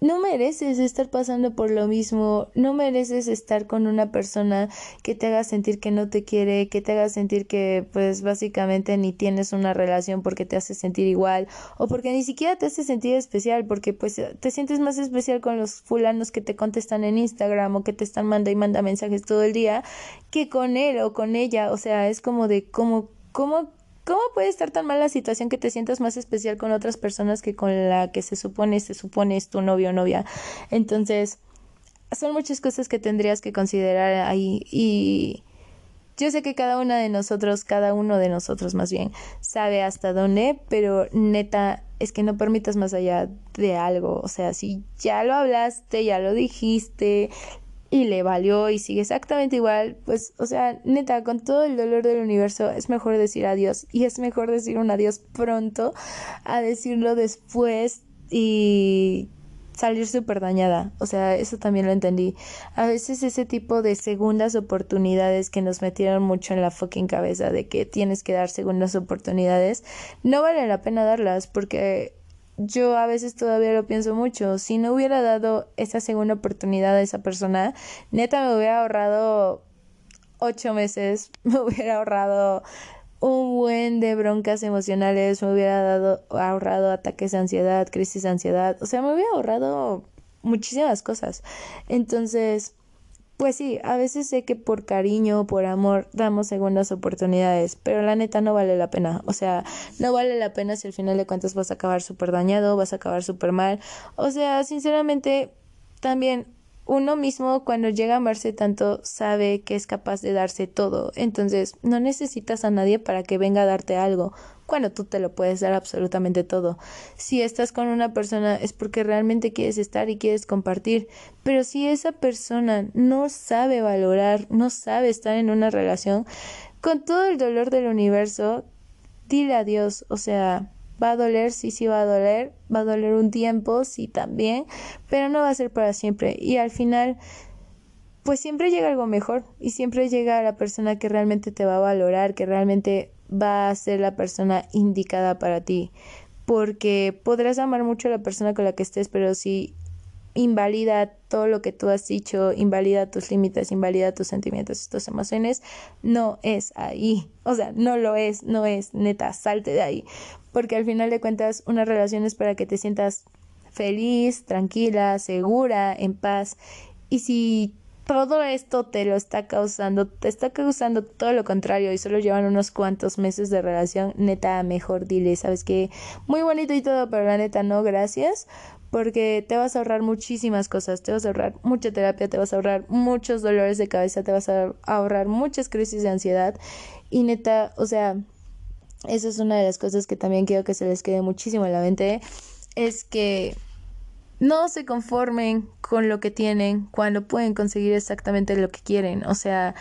no mereces estar pasando por lo mismo, no mereces estar con una persona que te haga sentir que no te quiere, que te haga sentir que pues básicamente ni tienes una relación porque te hace sentir igual o porque ni siquiera te hace sentir especial porque pues te sientes más especial con los fulanos que te contestan en Instagram o que te están mandando y manda mensajes todo el día que con él o con ella, o sea, es como de cómo cómo ¿Cómo puede estar tan mal la situación que te sientas más especial con otras personas que con la que se supone, se supone es tu novio o novia? Entonces, son muchas cosas que tendrías que considerar ahí y yo sé que cada una de nosotros, cada uno de nosotros más bien, sabe hasta dónde, pero neta, es que no permitas más allá de algo. O sea, si ya lo hablaste, ya lo dijiste, y le valió y sigue exactamente igual, pues, o sea, neta, con todo el dolor del universo es mejor decir adiós y es mejor decir un adiós pronto a decirlo después y salir súper dañada. O sea, eso también lo entendí. A veces ese tipo de segundas oportunidades que nos metieron mucho en la fucking cabeza de que tienes que dar segundas oportunidades, no vale la pena darlas porque yo a veces todavía lo pienso mucho. Si no hubiera dado esa segunda oportunidad a esa persona, neta me hubiera ahorrado ocho meses, *laughs* me hubiera ahorrado un buen de broncas emocionales, me hubiera dado, ahorrado ataques de ansiedad, crisis de ansiedad, o sea, me hubiera ahorrado muchísimas cosas. Entonces, pues sí, a veces sé que por cariño o por amor damos segundas oportunidades, pero la neta no vale la pena. O sea, no vale la pena si al final de cuentas vas a acabar súper dañado, vas a acabar súper mal. O sea, sinceramente, también uno mismo cuando llega a amarse tanto sabe que es capaz de darse todo. Entonces, no necesitas a nadie para que venga a darte algo cuando tú te lo puedes dar absolutamente todo. Si estás con una persona es porque realmente quieres estar y quieres compartir, pero si esa persona no sabe valorar, no sabe estar en una relación, con todo el dolor del universo, dile adiós, o sea, va a doler, sí, sí va a doler, va a doler un tiempo, sí también, pero no va a ser para siempre y al final pues siempre llega algo mejor y siempre llega la persona que realmente te va a valorar, que realmente va a ser la persona indicada para ti. Porque podrás amar mucho a la persona con la que estés, pero si invalida todo lo que tú has dicho, invalida tus límites, invalida tus sentimientos, tus emociones, no es ahí. O sea, no lo es, no es, neta, salte de ahí. Porque al final de cuentas, una relación es para que te sientas feliz, tranquila, segura, en paz. Y si todo esto te lo está causando, te está causando todo lo contrario y solo llevan unos cuantos meses de relación, neta, mejor dile, sabes que muy bonito y todo, pero la neta no, gracias, porque te vas a ahorrar muchísimas cosas, te vas a ahorrar mucha terapia, te vas a ahorrar muchos dolores de cabeza, te vas a ahorrar muchas crisis de ansiedad y neta, o sea, esa es una de las cosas que también quiero que se les quede muchísimo en la mente, es que no se conformen con lo que tienen cuando pueden conseguir exactamente lo que quieren. O sea,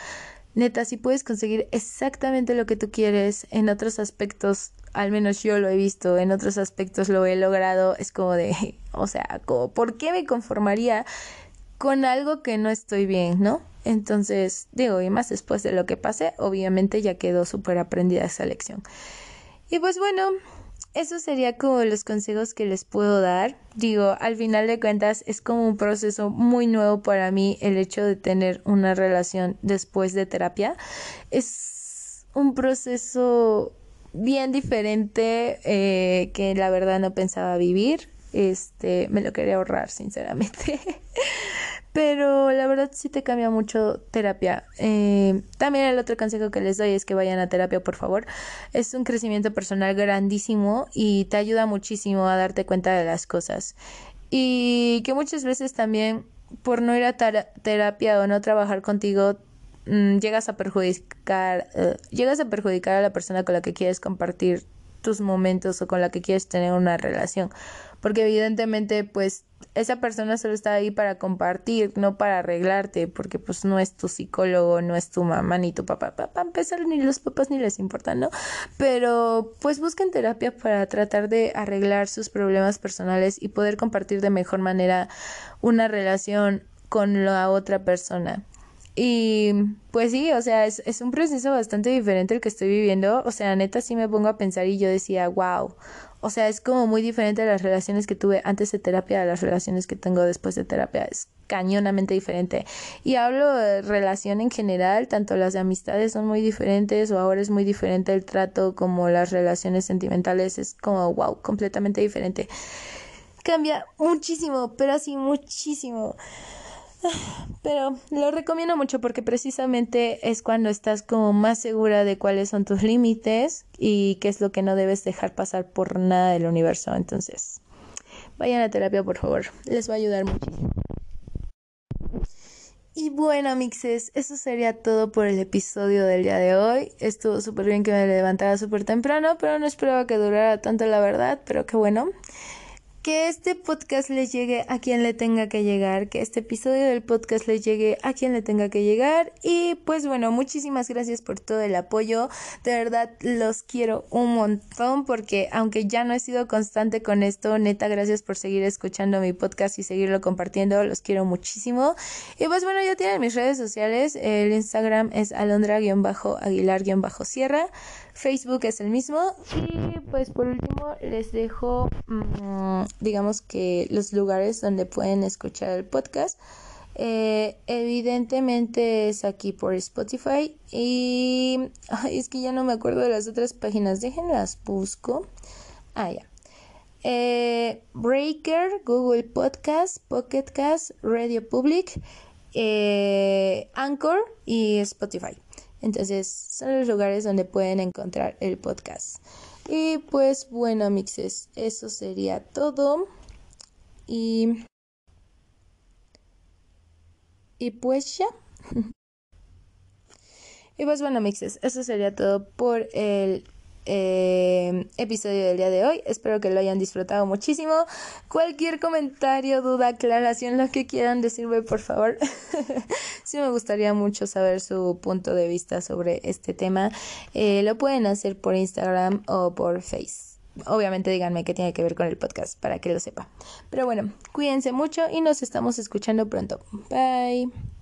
neta, si puedes conseguir exactamente lo que tú quieres en otros aspectos, al menos yo lo he visto, en otros aspectos lo he logrado, es como de, *laughs* o sea, como, ¿por qué me conformaría con algo que no estoy bien, no? Entonces, digo, y más después de lo que pase, obviamente ya quedó súper aprendida esa lección. Y pues bueno, eso sería como los consejos que les puedo dar. Digo, al final de cuentas es como un proceso muy nuevo para mí el hecho de tener una relación después de terapia. Es un proceso bien diferente eh, que la verdad no pensaba vivir. Este, me lo quería ahorrar, sinceramente. *laughs* Pero la verdad sí te cambia mucho terapia. Eh, también el otro consejo que les doy es que vayan a terapia, por favor. Es un crecimiento personal grandísimo y te ayuda muchísimo a darte cuenta de las cosas. Y que muchas veces también por no ir a terapia o no trabajar contigo mm, llegas a perjudicar eh, llegas a perjudicar a la persona con la que quieres compartir tus momentos o con la que quieres tener una relación porque evidentemente pues esa persona solo está ahí para compartir, no para arreglarte, porque pues no es tu psicólogo, no es tu mamá ni tu papá. Para empezar, ni los papás ni les importa, ¿no? Pero pues busquen terapia para tratar de arreglar sus problemas personales y poder compartir de mejor manera una relación con la otra persona. Y pues sí, o sea, es, es un proceso bastante diferente el que estoy viviendo. O sea, neta sí me pongo a pensar y yo decía, wow, o sea, es como muy diferente a las relaciones que tuve antes de terapia a las relaciones que tengo después de terapia. Es cañonamente diferente. Y hablo de relación en general, tanto las de amistades son muy diferentes o ahora es muy diferente el trato como las relaciones sentimentales. Es como, wow, completamente diferente. Cambia muchísimo, pero así muchísimo. *sighs* Pero lo recomiendo mucho porque precisamente es cuando estás como más segura de cuáles son tus límites y qué es lo que no debes dejar pasar por nada del universo. Entonces, vayan a terapia, por favor. Les va a ayudar muchísimo. Y bueno, mixes, eso sería todo por el episodio del día de hoy. Estuvo súper bien que me levantara súper temprano, pero no esperaba que durara tanto la verdad, pero qué bueno que este podcast le llegue a quien le tenga que llegar, que este episodio del podcast le llegue a quien le tenga que llegar. Y pues bueno, muchísimas gracias por todo el apoyo. De verdad los quiero un montón porque aunque ya no he sido constante con esto, neta, gracias por seguir escuchando mi podcast y seguirlo compartiendo. Los quiero muchísimo. Y pues bueno, ya tienen mis redes sociales. El Instagram es alondra-aguilar-sierra. Facebook es el mismo. Y pues por último les dejo, mm, digamos que los lugares donde pueden escuchar el podcast. Eh, evidentemente es aquí por Spotify y es que ya no me acuerdo de las otras páginas, déjenlas busco. Ah, ya. Eh, Breaker, Google Podcast, Pocket Cast, Radio Public eh, Anchor y Spotify. Entonces son los lugares donde pueden encontrar el podcast. Y pues bueno, mixes, eso sería todo. Y... Y pues ya. *laughs* y pues bueno, mixes, eso sería todo por el eh, episodio del día de hoy. Espero que lo hayan disfrutado muchísimo. Cualquier comentario, duda, aclaración, lo que quieran decirme, por favor. *laughs* sí me gustaría mucho saber su punto de vista sobre este tema. Eh, lo pueden hacer por Instagram o por Face. Obviamente díganme qué tiene que ver con el podcast para que lo sepa. Pero bueno, cuídense mucho y nos estamos escuchando pronto. Bye.